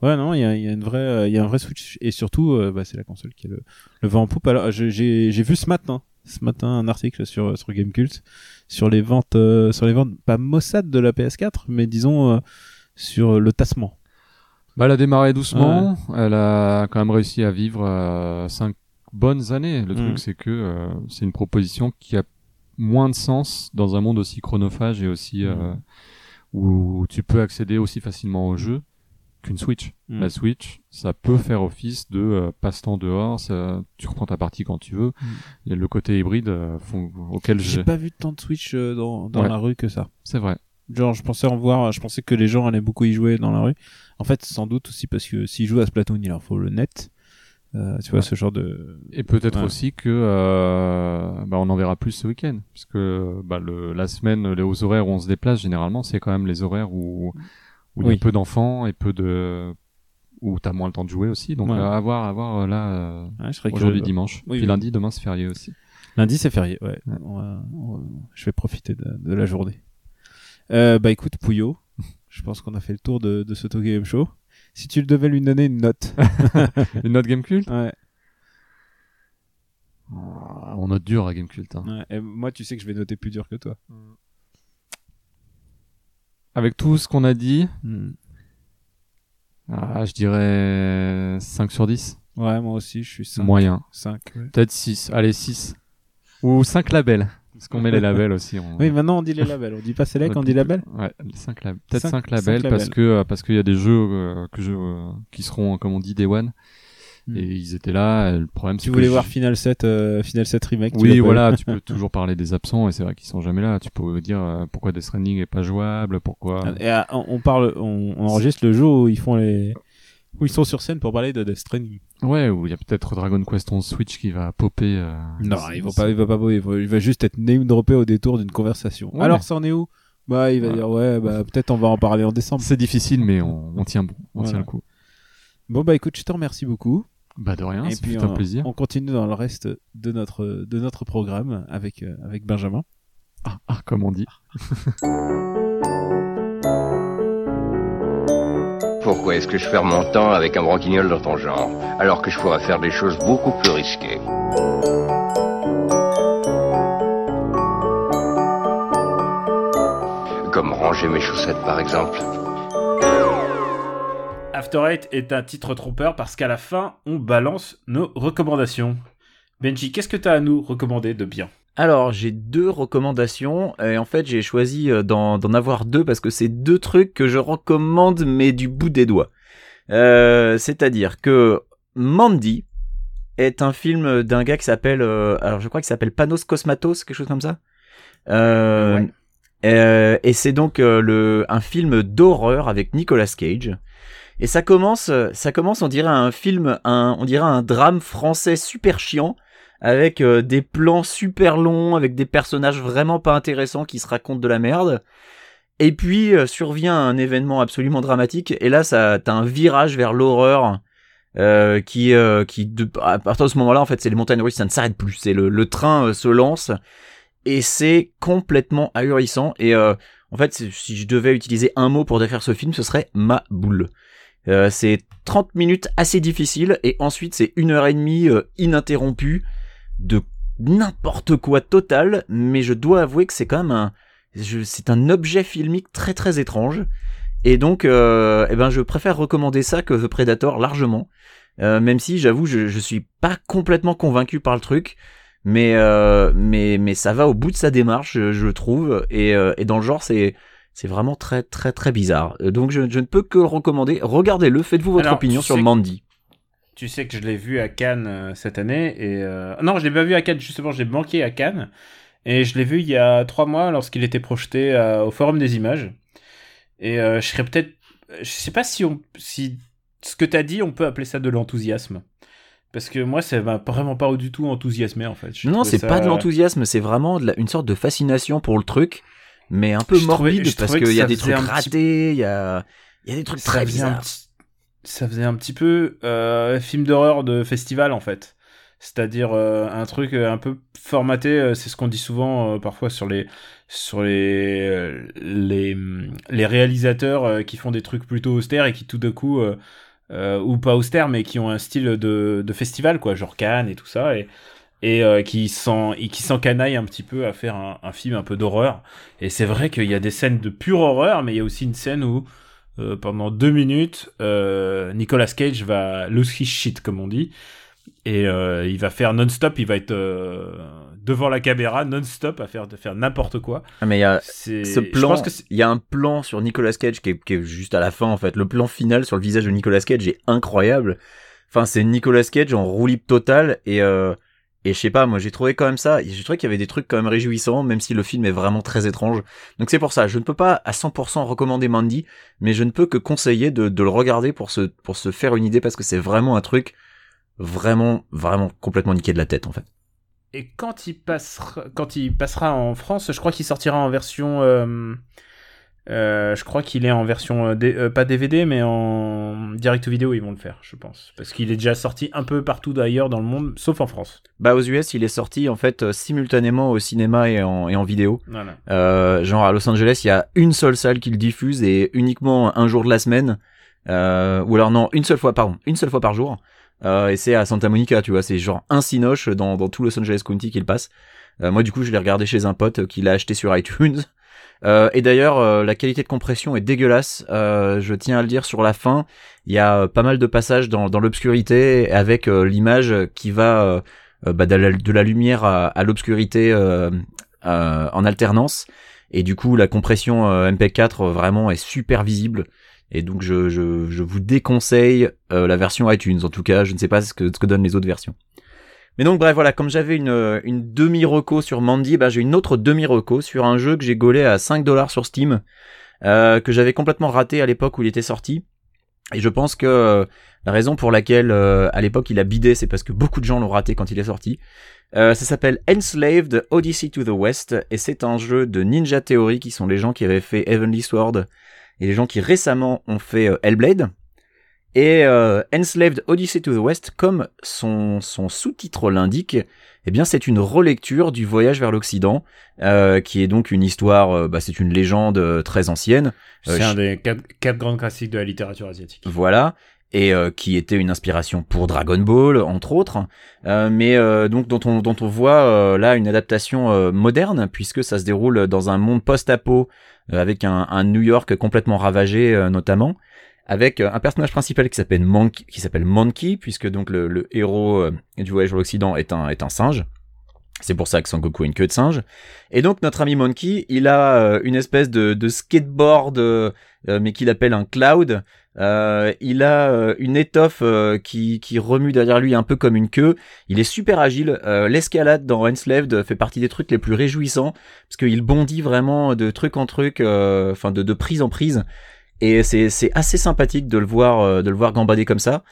Ouais, non, il y a, y a une vraie, euh, il y a un vrai Switch et surtout, euh, bah, c'est la console qui est le, le vent en poupe. Alors, j'ai vu ce matin, ce matin, un article sur sur Gamecult sur les ventes, euh, sur les ventes pas Mossad de la PS4, mais disons euh, sur le tassement. Bah, elle a démarré doucement. Elle a quand même réussi à vivre euh, cinq bonnes années. Le Mm. truc, c'est que euh, c'est une proposition qui a moins de sens dans un monde aussi chronophage et aussi euh, Mm. où tu peux accéder aussi facilement au jeu qu'une Switch. Mm. La Switch, ça peut faire office de euh, passe-temps dehors. Ça, tu reprends ta partie quand tu veux. Et le côté hybride euh, font- auquel J'ai pas vu tant de Switch euh, dans, dans Ouais. la rue que ça. C'est vrai. Genre, je pensais en voir, je pensais que les gens allaient beaucoup y jouer dans la rue. En fait, sans doute aussi parce que s'ils jouent à Splatoon, il leur faut le net. Euh, tu vois, ce genre de. Et peut-être Ouais. aussi que euh, bah, on en verra plus ce week-end, puisque bah, le, la semaine, les aux horaires où on se déplace, généralement, c'est quand même les horaires où où il y Oui. a peu d'enfants et peu de où t'as moins le temps de jouer aussi. Donc Ouais. euh, à voir, à voir euh, là euh, Ouais, aujourd'hui dimanche, Oui, puis oui. lundi, demain c'est férié aussi. Lundi, c'est férié, ouais. Ouais. On va- on va- je vais profiter de, de la journée. Euh, bah écoute, Pouillot, je pense qu'on a fait le tour de, de ce Tokyo Game Show. Si tu devais lui donner une note. Une note Gamecult ouais. Ah, On note dur à Gamecult. Hein. ouais. Et moi, tu sais que je vais noter plus dur que toi. Avec tout ce qu'on a dit, Hmm. ah, je dirais 5 sur 10. Ouais, moi aussi, je suis 5. Moyen. 5, ouais. Peut-être 6. Allez, 6. Ou 5 labels. Parce qu'on met les labels aussi. On... Oui, maintenant on dit les labels. On dit pas Select, on dit label Ouais, 5 labels. Peut-être Cinq- 5 labels parce labels. que euh, parce qu'il y a des jeux euh, que je euh, qui seront comme on dit Day One Hmm. et ils étaient là. le problème Tu que voulais je- voir Final 7, euh, Final 7 Remake Oui, voilà, tu peux toujours parler des absents et c'est vrai qu'ils sont jamais là. Tu peux dire euh, pourquoi Death Stranding est pas jouable, pourquoi. Et, euh, on parle, on, on enregistre le jour où ils font les, où ils sont sur scène pour parler de Death Stranding. Ouais, ou il y a peut-être Dragon Quest 11 Switch qui va popper. euh, Non, il va pas, il va pas, va, il va juste être name droppé au détour d'une conversation. Ouais. Alors, ça en est où? Bah, il va Ouais. dire ouais, bah peut-être on va en parler en décembre. C'est difficile, mais on, on tient bon, on Voilà. tient le coup. Bon bah écoute, je te remercie beaucoup. Bah de rien, Et ça puis fait un on, plaisir. on continue dans le reste de notre de notre programme avec euh, avec Benjamin. Ah, ah, comme on dit. Pourquoi est-ce que je perds mon temps avec un branquignol dans ton genre, alors que je pourrais faire des choses beaucoup plus risquées? Comme ranger mes chaussettes par exemple. After Eight est un titre trompeur parce qu'à la fin, on balance nos recommandations. Benji, qu'est-ce que t'as à nous recommander de bien? Alors, j'ai deux recommandations. Et en fait, j'ai choisi euh, d'en d'en avoir deux parce que c'est deux trucs que je recommande, mais du bout des doigts. Euh, C'est-à-dire que Mandy est un film d'un gars qui s'appelle... euh, alors, je crois qu'il s'appelle Panos Cosmatos, quelque chose comme ça. Euh, Ouais. euh, et c'est donc euh, le, un film d'horreur avec Nicolas Cage. Et ça commence, ça commence, on dirait un film, on dirait un drame français super chiant avec euh, des plans super longs, avec des personnages vraiment pas intéressants qui se racontent de la merde. Et puis euh, survient un événement absolument dramatique, et là ça t'as un virage vers l'horreur euh, qui à partir de ce moment-là en fait c'est les montagnes russes, ça ne s'arrête plus, c'est le, le train se lance et c'est complètement ahurissant. Et en fait si je devais utiliser un mot pour décrire ce film, ce serait ma boule. Euh, c'est 30 minutes assez difficiles et ensuite c'est une heure et demie euh, ininterrompue de n'importe quoi total, mais je dois avouer que c'est quand même un, c'est un objet filmique très très étrange. Et donc, euh, eh ben, je préfère recommander ça que The Predator largement, Euh, même si j'avoue, je, je suis pas complètement convaincu par le truc, mais euh, mais mais ça va au bout de sa démarche, je, trouve, et, et dans le genre, c'est c'est vraiment très très très bizarre. Euh, Donc, je, je ne peux que le recommander. Regardez-le, faites-vous votre Alors, opinion sur que- Mandy. Tu sais que je l'ai vu à Cannes euh, cette année et euh, non, je l'ai pas vu à Cannes justement, je l'ai manqué à Cannes et je l'ai vu il y a trois mois lorsqu'il était projeté euh, au Forum des Images. Et je serais peut-être, je sais pas si on, si ce que t'as dit, on peut appeler ça de l'enthousiasme. Parce que moi, ça m'a vraiment pas du tout enthousiasmé en fait. J'ai Non, c'est ça- pas de l'enthousiasme, c'est vraiment de la- une sorte de fascination pour le truc, mais un peu Je morbide parce trouvais que qu'il y a des trucs ratés, il y a, y a des trucs très bizarres. ça faisait un petit peu euh, film d'horreur de festival en fait. C'est-à-dire euh, un truc euh, un peu formaté, euh, c'est ce qu'on dit souvent euh, parfois sur les sur les euh, les les réalisateurs qui font des trucs plutôt austères et qui tout d'un coup ou pas austères mais qui ont un style de, de festival quoi, genre Cannes et tout ça et et euh, qui s'en qui s'encanaillent un petit peu à faire un, un film un peu d'horreur. Et c'est vrai qu'il y a des scènes de pure horreur, mais il y a aussi une scène où euh, pendant deux minutes, euh, Nicolas Cage va lose his shit, comme on dit. Et il va faire non-stop, il va être devant la caméra non-stop à faire, de faire n'importe quoi. Ah, mais il y a ce plan, il y a un plan sur Nicolas Cage qui est, qui est juste à la fin en fait. Le plan final sur le visage de Nicolas Cage est incroyable. Enfin, c'est Nicolas Cage en roue libre totale et et je sais pas, moi j'ai trouvé quand même ça. J'ai trouvé qu'il y avait des trucs quand même réjouissants, même si le film est vraiment très étrange. Donc c'est pour ça, je ne peux pas à 100% recommander Mandy, mais je ne peux que conseiller de, le regarder pour se pour se faire une idée parce que c'est vraiment un truc vraiment vraiment complètement niqué de la tête en fait. Et quand il passera, quand il passera en France, je crois qu'il sortira en version. euh, euh, je crois qu'il est en version euh, D- euh, pas DVD mais en direct vidéo ils vont le faire je pense parce qu'il est déjà sorti un peu partout d'ailleurs dans le monde sauf en France Bah aux US, il est sorti en fait simultanément au cinéma et en, et en vidéo. voilà Euh, genre à Los Angeles, il y a une seule salle qui le diffuse et uniquement un jour de la semaine. Ou alors non, une seule fois, pardon, une seule fois par jour. Et c'est à Santa Monica, tu vois, c'est genre un cinoche dans, dans tout Los Angeles County qu'il passe. Moi du coup, je l'ai regardé chez un pote qui l'a acheté sur iTunes. Euh, et d'ailleurs, euh, la qualité de compression est dégueulasse. Euh, je tiens à le dire sur la fin. Il y a euh, pas mal de passages dans, dans l'obscurité avec euh, l'image qui va euh, bah, de, la, de la lumière à, à l'obscurité en alternance. Et du coup, la compression euh, MP4 euh, vraiment est super visible. Et donc, je, je, je vous déconseille la version iTunes. En tout cas, je ne sais pas ce que, ce que donnent les autres versions. Mais donc, bref, voilà, comme j'avais une, euh, une demi-reco sur Mandy, bah, j'ai une autre demi-reco sur un jeu que j'ai gaulé à 5 dollars sur Steam, euh, que j'avais complètement raté à l'époque où il était sorti. Et je pense que euh, la raison pour laquelle à l'époque il a bidé, c'est parce que beaucoup de gens l'ont raté quand il est sorti. Ça s'appelle Enslaved Odyssey to the West et c'est un jeu de Ninja Theory qui sont les gens qui avaient fait Heavenly Sword et les gens qui récemment ont fait Hellblade. Et euh, Enslaved Odyssey to the West, comme son, son sous-titre l'indique, eh bien c'est une relecture du voyage vers l'Occident, euh, qui est donc une histoire, euh, bah, c'est une légende euh, très ancienne. Euh, c'est un des quatre, quatre grands classiques de la littérature asiatique. Voilà, et euh, qui était une inspiration pour Dragon Ball, entre autres, euh, mais euh, donc dont on, dont on voit euh, là une adaptation euh, moderne, puisque ça se déroule dans un monde post-apo, euh, avec un, un New York complètement ravagé euh, notamment, avec euh, un personnage principal qui s'appelle Monkey, puisque donc le, héros euh, du voyage vers l'Occident est un, singe. C'est pour ça que Sangoku a une queue de singe. Et donc notre ami Monkey, il a euh, une espèce de, skateboard, mais qu'il appelle un cloud. Il a une étoffe qui, remue derrière lui un peu comme une queue. Il est super agile. L'escalade dans Enslaved fait partie des trucs les plus réjouissants parce qu'il bondit vraiment de truc en truc, enfin de prise en prise. Et c'est assez sympathique de le voir euh, de le voir gambader comme ça.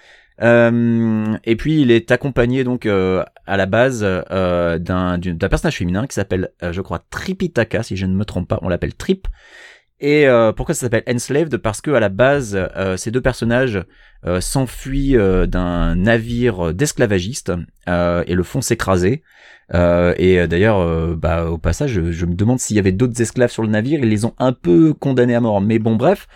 Euh, et puis il est accompagné donc euh, à la base d'un personnage féminin qui s'appelle, je crois, Tripitaka, si je ne me trompe pas, on l'appelle Trip. Et pourquoi ça s'appelle Enslaved Parce que à la base, ces deux personnages s'enfuient d'un navire d'esclavagistes et le font s'écraser. Et d'ailleurs, bah, au passage, je me demande s'il y avait d'autres esclaves sur le navire. Ils les ont un peu condamnés à mort. Mais bon, bref.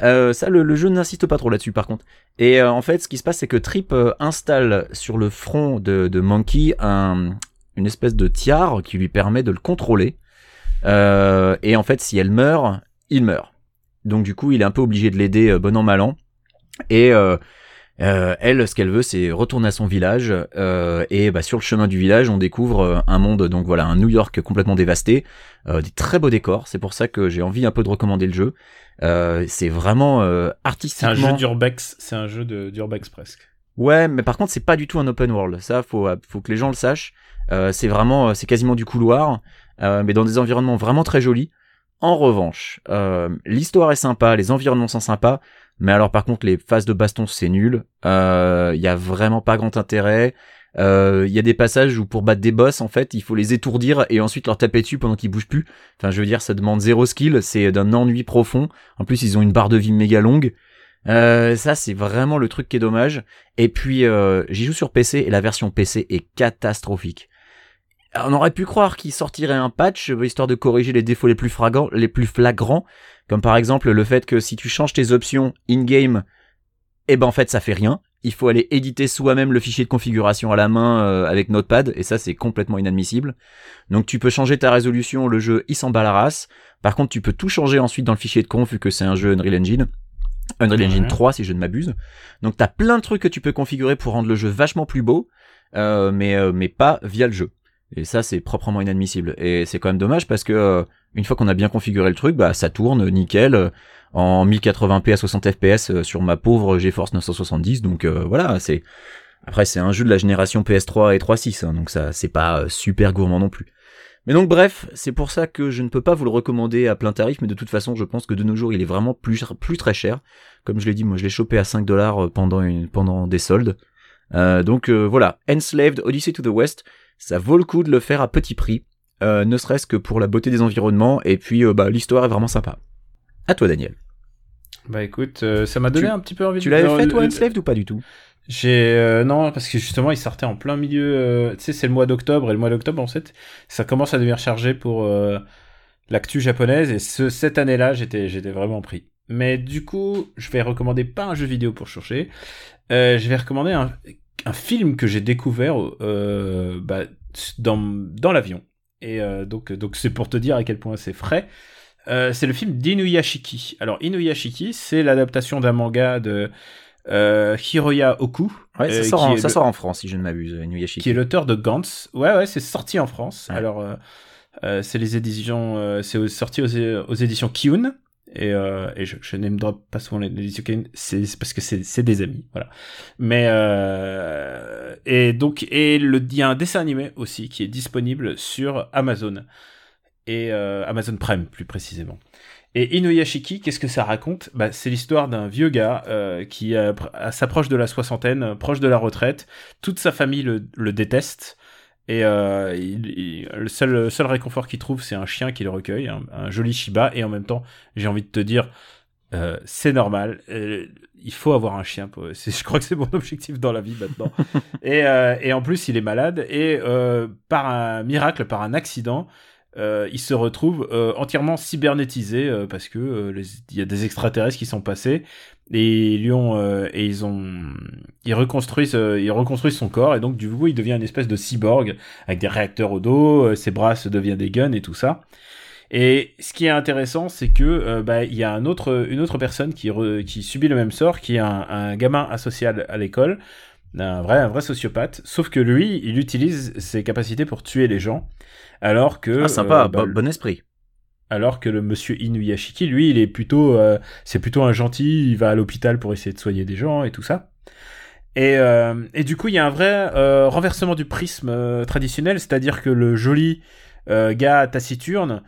Euh, ça, le, jeu n'insiste pas trop là-dessus, par contre. Et euh, en fait, ce qui se passe, c'est que Trip euh, installe sur le front de, de Monkey un, une espèce de tiare qui lui permet de le contrôler. Et en fait, si elle meurt, il meurt. Donc du coup, il est un peu obligé de l'aider bon an mal an. Et euh, elle, ce qu'elle veut, c'est retourner à son village. euh, et bah, sur le chemin du village, on découvre euh, un monde, donc voilà, un New York complètement dévasté, euh, des très beaux décors. C'est pour ça que j'ai envie un peu de recommander le jeu. Euh, c'est vraiment euh, c'est artistiquement. un jeu d'urbex c'est un jeu d'urbex presque Ouais, mais par contre, c'est pas du tout un open world. Ça, faut, faut que les gens le sachent. Euh, c'est vraiment, c'est quasiment du couloir, euh, mais dans des environnements vraiment très jolis. En revanche, euh, l'histoire est sympa, les environnements sont sympas, mais alors par contre, les phases de baston, c'est nul. Il y a vraiment pas grand intérêt. Il y a des passages où pour battre des boss, en fait, il faut les étourdir et ensuite leur taper dessus pendant qu'ils bougent plus. Enfin, je veux dire, ça demande zéro skill, c'est d'un ennui profond. En plus, ils ont une barre de vie méga longue. Euh, ça, c'est vraiment le truc qui est dommage. Et puis, euh, j'y joue sur PC et la version PC est catastrophique. On aurait pu croire qu'il sortirait un patch euh, histoire de corriger les défauts les plus flagrants, les plus flagrants, comme par exemple le fait que si tu changes tes options in-game, eh ben en fait ça fait rien. Il faut aller éditer soi-même le fichier de configuration à la main euh, avec Notepad et ça c'est complètement inadmissible. Donc tu peux changer ta résolution, le jeu il s'en bat la race. Par contre tu peux tout changer ensuite dans le fichier de conf vu que c'est un jeu Unreal Engine. Unreal Engine Ouais. 3 si je ne m'abuse. Donc t'as plein de trucs que tu peux configurer pour rendre le jeu vachement plus beau, euh, mais euh, mais pas via le jeu. Et ça c'est proprement inadmissible. Et c'est quand même dommage parce que euh, une fois qu'on a bien configuré le truc, bah ça tourne nickel euh, en 1080p à 60 fps euh, sur ma pauvre GeForce 970. Donc euh, voilà, c'est après c'est un jeu de la génération PS3 et 3.6, hein, donc ça c'est pas super gourmand non plus. Mais donc bref, c'est pour ça que je ne peux pas vous le recommander à plein tarif, mais de toute façon, je pense que de nos jours, il est vraiment plus, plus très cher. Comme je l'ai dit, moi je l'ai chopé à 5 dollars pendant, une- pendant des soldes. Euh, donc euh, voilà, Enslaved Odyssey to the West, ça vaut le coup de le faire à petit prix, euh, ne serait-ce que pour la beauté des environnements, et puis euh, bah, l'histoire est vraiment sympa. À toi Daniel. Bah écoute, euh, ça m'a donné Tu- un petit peu envie Tu de... l'avais non, fait toi Enslaved ou pas du tout? J'ai non parce que justement il sortait en plein milieu. tu sais c'est le mois d'octobre et le mois d'octobre en fait ça commence à devenir chargé pour l'actu japonaise et ce, cette année-là j'étais j'étais vraiment pris. Mais du coup je vais recommander pas un jeu vidéo pour chercher. Euh, je vais recommander un, un film que j'ai découvert euh, bah, dans dans l'avion et euh, donc donc c'est pour te dire à quel point c'est frais. Euh, c'est le film d'Inuyashiki. Alors Inuyashiki, c'est l'adaptation d'un manga de Hiroya Oku, Ouais, ça, sort, en, est ça le- sort en France si je ne m'abuse, Inuyashiki. qui est l'auteur de Gantz. Ouais, ouais, c'est sorti en France. Ouais. Alors, c'est les éditions, c'est sorti aux, aux éditions Kiun. Et, euh, et je, name drop pas souvent les les c'est parce que c'est des amis, voilà. Mais euh, et donc et le il y a un dessin animé aussi qui est disponible sur Amazon et euh, Amazon Prime plus précisément. Et Inuyashiki, qu'est-ce que ça raconte? Bah, C'est l'histoire d'un vieux gars qui s'approche de la soixantaine, proche de la retraite. Toute sa famille le, le déteste. Et euh, il- il- le seul, seul réconfort qu'il trouve, c'est un chien qui le recueille, un, un joli Shiba. Et en même temps, j'ai envie de te dire, euh, c'est normal. euh, il faut avoir un chien. Pour... Je crois que c'est mon objectif dans la vie maintenant. et, et en plus, il est malade. Et par un miracle, par un accident, euh, il se retrouve euh, entièrement cybernétisé euh, parce que euh, il y a des extraterrestres qui sont passés et ils lui ont euh, et ils ont ils reconstruisent euh, ils reconstruisent son corps et donc du coup il devient une espèce de cyborg avec des réacteurs au dos, ses bras se deviennent des guns et tout ça. Et ce qui est intéressant, c'est que bah, il y a un autre, une autre personne qui, re- qui subit le même sort, qui est un, un gamin asocial à l'école, un vrai, un vrai sociopathe. Sauf que lui, il utilise ses capacités pour tuer les gens, alors que Ah sympa, euh, bah, bon, esprit. alors que le monsieur Inuyashiki, lui, il est plutôt, euh, c'est plutôt un gentil. Il va à l'hôpital pour essayer de soigner des gens et tout ça. Et, euh, et du coup, il y a un vrai euh, renversement du prisme traditionnel, c'est-à-dire que le joli gars taciturne,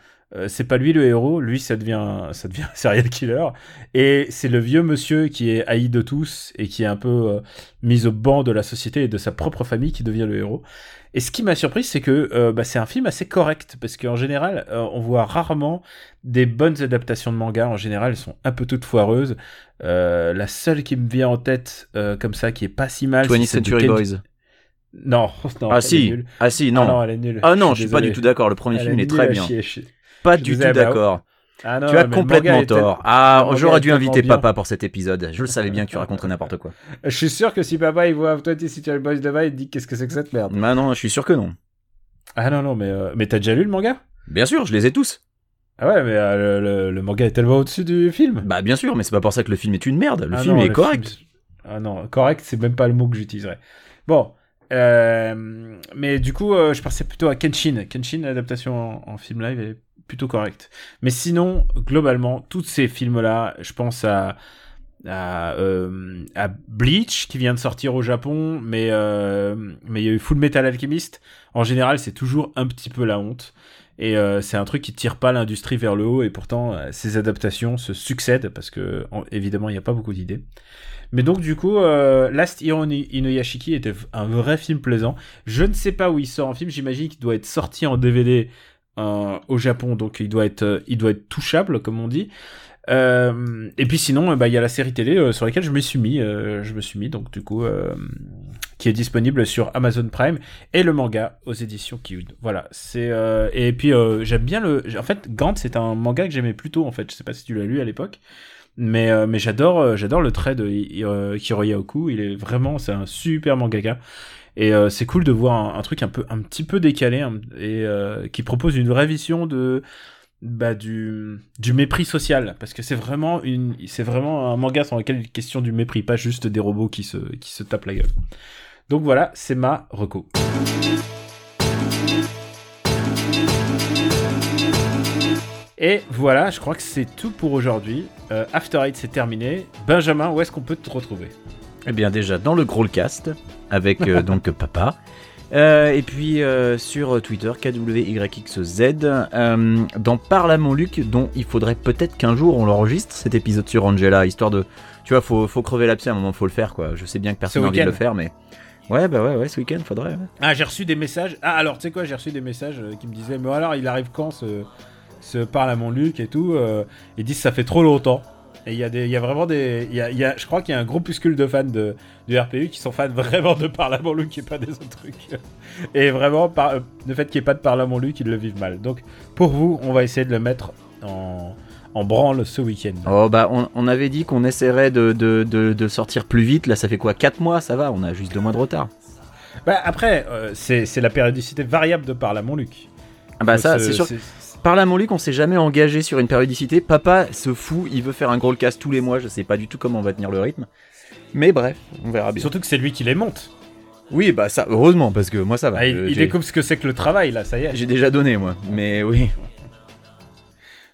c'est pas lui le héros, lui ça devient ça devient un serial killer et c'est le vieux monsieur qui est haï de tous et qui est un peu euh, mis au banc de la société et de sa propre famille qui devient le héros. Et ce qui m'a surpris, c'est que euh, bah, c'est un film assez correct parce qu'en général, euh, on voit rarement des bonnes adaptations de manga. En général, elles sont un peu toutes foireuses. Euh, la seule qui me vient en tête comme ça, qui est pas si mal, 20th c'est celle de Century Ken- Boys. Non, non, Ah si, ah si, Ah non. non, elle est nulle. Ah non, je suis pas désolé. du tout d'accord. Le premier Elle film il est très bien. chier, je- Pas Je du tout bah, d'accord. Ah non, tu as complètement tort. Ah, j'aurais dû inviter bien. papa pour cet épisode. Je le savais bien que tu raconterais n'importe quoi. Je suis sûr que si papa il voit 20 Century Boys demain, il dit qu'est-ce que c'est que cette merde? Bah non, je suis sûr que non. Ah non, non, mais, euh, mais t'as déjà lu le manga? Bien sûr, je les ai tous. Ah ouais, mais euh, le, le- le manga est tellement au-dessus du film. Bah bien sûr, mais c'est pas pour ça que le film est une merde. Le Ah film non, est le correct. film- Ah non, correct, c'est même pas le mot que j'utiliserais. Bon, euh, mais du coup, euh, je pensais plutôt à Kenshin. Kenshin, l'adaptation en, en film live est plutôt correcte. Mais sinon, globalement, tous ces films-là, je pense à à, euh, Bleach qui vient de sortir au Japon, mais euh, mais il y a eu Full Metal Alchemist. En général, c'est toujours un petit peu la honte. Et euh, c'est un truc qui tire pas l'industrie vers le haut, et pourtant ces adaptations se succèdent parce que en- évidemment il n'y a pas beaucoup d'idées. Mais donc du coup, Last Hero Inu- Inuyashiki était un vrai film plaisant. Je ne sais pas où il sort en film. J'imagine qu'il doit être sorti en DVD euh, au Japon, donc il doit être, euh, il doit être touchable comme on dit. Euh, et puis sinon, bah, il y a la série télé sur laquelle je me suis mis, je me suis mis donc du coup, qui est disponible sur Amazon Prime et le manga aux éditions Kiud. Voilà, c'est et puis j'aime bien le. En fait, Gantz c'est un manga que j'aimais plutôt en fait. Je sais pas si tu l'as lu à l'époque, mais mais j'adore j'adore le trait de Hiroya Oku. Il est vraiment c'est un super mangaka. Et euh, c'est cool de voir un, truc un peu un petit peu décalé hein, et euh, qui propose une vraie vision de bah, du, du mépris social, parce que c'est vraiment, une, c'est vraiment un manga sur lequel il est question du mépris, pas juste des robots qui se, qui se tapent la gueule. Donc voilà, c'est ma reco. Et voilà, je crois que c'est tout pour aujourd'hui. Euh, After Eight, c'est terminé. Benjamin, où est-ce qu'on peut te retrouver? Eh bien déjà dans le Growlcast avec euh, donc papa. Euh, et puis euh, sur Twitter KWYXZ dans Parle à mon Luc dont il faudrait peut-être qu'un jour on l'enregistre cet épisode sur Angela histoire de tu vois faut, faut crever l'abcès à un moment faut le faire quoi je sais bien que personne n'a envie de le faire mais ouais bah ouais ouais ce week-end faudrait ouais. Ah, j'ai reçu des messages. Ah, alors, tu sais quoi, j'ai reçu des messages euh, qui me disaient, mais alors, il arrive quand ce, ce parle à mon Luc et tout euh, Ils disent, ça fait trop longtemps. Et il y, a des- y a vraiment des. Y a, il y a, je crois qu'il y a un groupuscule de fans de, du RPU qui sont fans vraiment de Parle à mon Luc et pas des autres trucs. Et vraiment, par, euh, le fait qu'il n'y ait pas de Parle à mon Luc, ils le vivent mal. Donc, pour vous, on va essayer de le mettre en, en branle ce week-end. Oh bah on, on avait dit qu'on essaierait de, de, de, de sortir plus vite là ça fait quoi? 4 mois ça va? On a juste deux mois de retard Bah, après, euh, c'est la périodicité variable de Parle à mon Luc. ah bah ça c'est sûr Par là, mon Luc, on s'est jamais engagé sur une périodicité. Papa se fout, il veut faire un gros cast tous les mois. Je sais pas du tout comment on va tenir le rythme. Mais bref, on verra bien. Surtout que c'est lui qui les monte. Oui, bah ça, heureusement, parce que moi ça va. Ah, il, Je- il découvre ce que c'est que le travail, là, ça y est. J'ai déjà donné, moi. Mais oui.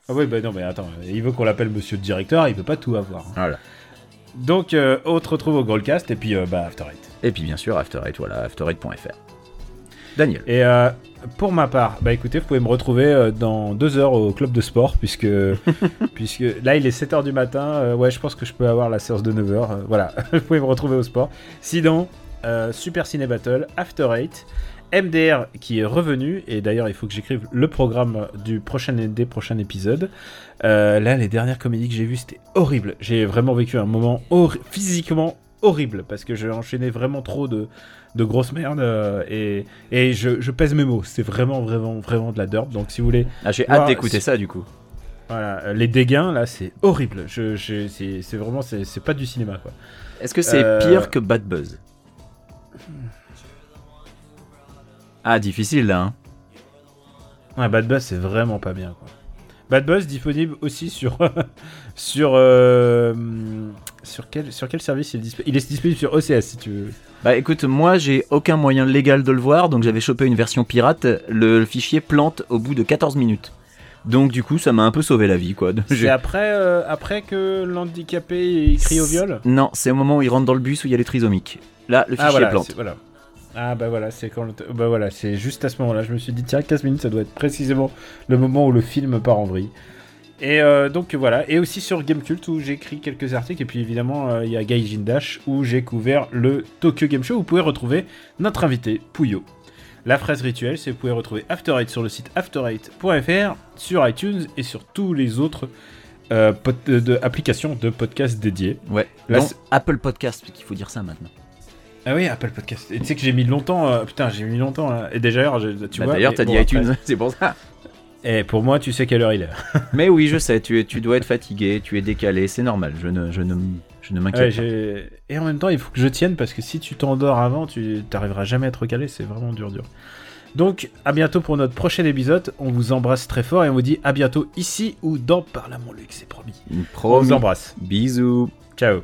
Ah oui, bah non, mais attends, il veut qu'on l'appelle monsieur le directeur, il peut pas tout avoir. Voilà. Donc, euh, on te retrouve au Goldcast et puis euh, bah, After Eight. Et puis bien sûr, After Eight, voilà, after8.fr. Daniel. Et euh, pour ma part, bah écoutez, vous pouvez me retrouver euh, dans deux heures au club de sport, puisque, puisque là il est 7h du matin. euh, ouais, je pense que je peux avoir la séance de 9h. voilà, vous pouvez me retrouver au sport. Sinon, euh, Super Ciné Battle, After Eight, MDR qui est revenu, et d'ailleurs il faut que j'écrive le programme du prochain, des prochains épisodes. Euh, là, les dernières comédies que j'ai vues, c'était horrible. J'ai vraiment vécu un moment physiquement horrible, parce que j'ai enchaîné vraiment trop de, de grosses merdes, euh, et, et je, je pèse mes mots. C'est vraiment, vraiment, vraiment de la derp. Donc si vous voulez Ah, j'ai hâte d'écouter ça du coup. voilà, euh, les dégains là, c'est horrible. Je, je- c'est, vraiment, c'est, c'est pas du cinéma quoi. Est-ce que c'est Euh, pire que Bad Buzz? Ah, difficile là. Hein. Ouais, Bad Buzz, c'est vraiment pas bien quoi. Bad Buzz disponible aussi sur sur euh, sur quel sur quel service il est disponible Il est disponible sur OCS si tu veux. Bah écoute, moi j'ai aucun moyen légal de le voir, donc j'avais chopé une version pirate. Le, fichier plante au bout de 14 minutes. Donc du coup, ça m'a un peu sauvé la vie quoi. C'est après euh, après que l'handicapé crie au viol? Non, c'est au moment où il rentre dans le bus où il y a les trisomiques. Là, le fichier Ah voilà, plante. voilà. Ah bah voilà, c'est quand le bah voilà, c'est juste à ce moment-là, je me suis dit tiens 15 minutes ça doit être précisément le moment où le film part en vrille. Et euh, donc voilà, et aussi sur Gamecult où j'ai écrit quelques articles et puis évidemment euh, il y a Gaijin Dash où j'ai couvert le Tokyo Game Show où vous pouvez retrouver notre invité Puyo. La phrase rituelle, c'est que vous pouvez retrouver After Eight sur le site after8.fr, sur iTunes et sur tous les autres euh, de, applications de podcasts dédiées. Ouais. Là, Apple Podcast, il faut dire ça maintenant. Ah oui, Apple Podcast. Et tu sais que j'ai mis longtemps. euh, putain, j'ai mis longtemps. hein. Et déjà, tu Bah, vois. D'ailleurs, t'as bon, dit iTunes, c'est pour ça. Et pour moi, tu sais quelle heure il est. Mais oui, je sais, tu, tu dois être fatigué, tu es décalé, c'est normal. Je ne, je ne, je ne Ouais, m'inquiète pas. et en même temps, il faut que je tienne parce que si tu t'endors avant, tu t'arriveras jamais à être recalé. C'est vraiment dur, dur. Donc, à bientôt pour notre prochain épisode. On vous embrasse très fort et on vous dit à bientôt ici ou dans Parle à mon Luc, c'est promis. On vous embrasse. Bisous. Ciao.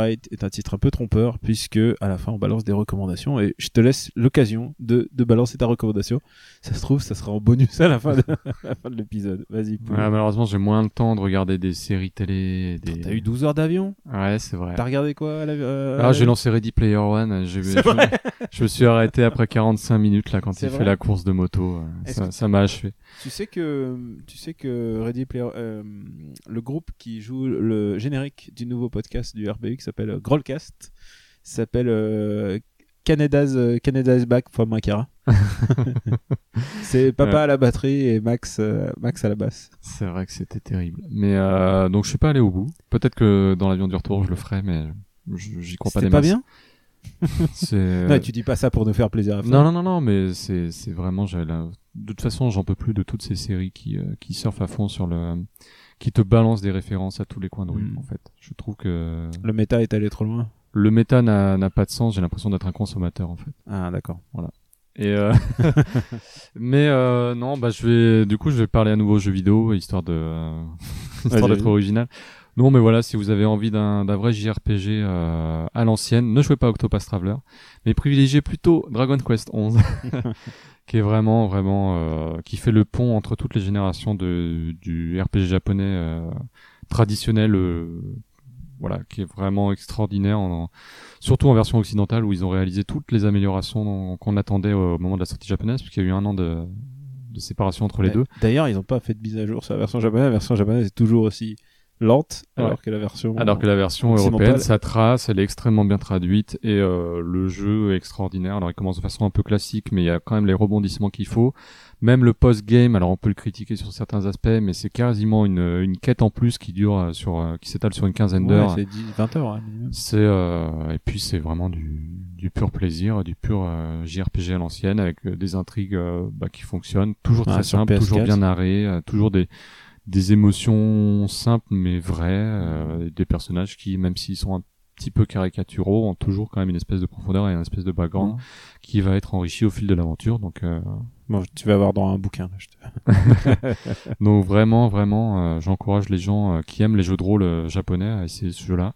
Est un titre un peu trompeur puisque à la fin on balance des recommandations et je te laisse l'occasion de, de balancer ta recommandation. Ça se trouve, ça sera en bonus à la fin de, l'épisode. Vas-y. Ouais, malheureusement, j'ai moins le temps de regarder des séries télé. Des... T'as eu 12 heures d'avion? Ouais, c'est vrai. T'as regardé quoi à la, euh, Ah, j'ai lancé Ready Player One. je, vrai je me suis arrêté après 45 minutes là quand il fait la course de moto. euh, Ça m'a achevé. Tu sais que tu sais que Ready Player euh, le groupe qui joue le générique du nouveau podcast du RBU qui s'appelle euh, Grollcast s'appelle euh, Canada's euh, Canada's Back from Makara. C'est papa Ouais. à la batterie et Max euh, Max à la basse. C'est vrai que c'était terrible. Mais euh, donc je suis pas allé au bout. Peut-être que dans l'avion du retour je le ferai, mais je- j'y crois pas C'était des pas masses. bien C'est Non, tu dis pas ça pour nous faire plaisir. À non, non, non, non, mais c'est c'est vraiment la- de toute façon j'en peux plus de toutes ces séries qui euh, qui surfent à fond sur le qui te balancent des références à tous les coins de rue Mm. en fait. Je trouve que Le méta est allé trop loin. le méta n'a n'a pas de sens. J'ai l'impression d'être un consommateur en fait. Ah d'accord. Et euh, mais euh, non, bah je vais du coup je vais parler à nouveau jeux vidéo histoire de euh, histoire d'être original. Non, mais voilà, si vous avez envie d'un vrai JRPG euh, à l'ancienne, ne jouez pas Octopath Traveler, mais privilégiez plutôt Dragon Quest 11, qui est vraiment vraiment euh, qui fait le pont entre toutes les générations de du RPG japonais euh, traditionnel. euh, voilà, qui est vraiment extraordinaire, en- en- surtout en version occidentale où ils ont réalisé toutes les améliorations qu'on attendait au moment de la sortie japonaise, puisqu'il y a eu un an de, de séparation entre les deux. D'ailleurs, ils n'ont pas fait de mise à jour sur la version japonaise. La version japonaise est toujours aussi lente, Ouais. alors que la version. Alors que la version européenne, ça trace, elle est extrêmement bien traduite et euh, le jeu est extraordinaire. Alors il commence de façon un peu classique, mais il y a quand même les rebondissements qu'il faut. Même le post-game, alors on peut le critiquer sur certains aspects, mais c'est quasiment une, une quête en plus qui dure euh, sur, euh, qui s'étale sur une quinzaine Ouais, d'heures. c'est 10, 20 heures. hein. C'est euh, et puis c'est vraiment du, du pur plaisir, du pur euh, JRPG à l'ancienne avec euh, des intrigues bah, qui fonctionnent, toujours Ouais, très sur simples, toujours PS4. bien narrées, toujours des des émotions simples mais vraies, euh, des personnages qui même s'ils sont un petit peu caricaturaux ont toujours quand même une espèce de profondeur et une espèce de background qui va être enrichi au fil de l'aventure. Donc euh, Bon, tu vas avoir dans un bouquin. Là, je te- donc vraiment, vraiment, euh, j'encourage les gens qui aiment les jeux de rôle japonais à essayer ce jeu-là.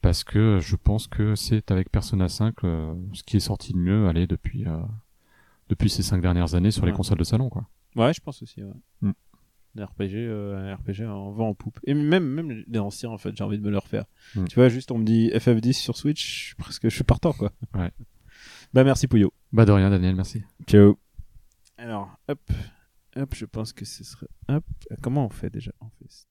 Parce que je pense que c'est avec Persona 5 euh, ce qui est sorti de mieux allez, depuis, depuis ces cinq dernières années sur les consoles de salon. Quoi. Ouais, je pense aussi. Ouais. Mm. Un RPG, euh, RPG en vent en poupe. Et même, même les anciens, en fait, j'ai envie de me le refaire. Mm. Tu vois, juste on me dit FF10 sur Switch, je suis presque, je suis partant, quoi. Ouais. Bah, merci Pouyo. Bah de rien Daniel, merci. Ciao. Alors, hop, hop, je pense que ce serait. Hop, comment on fait déjà? On fait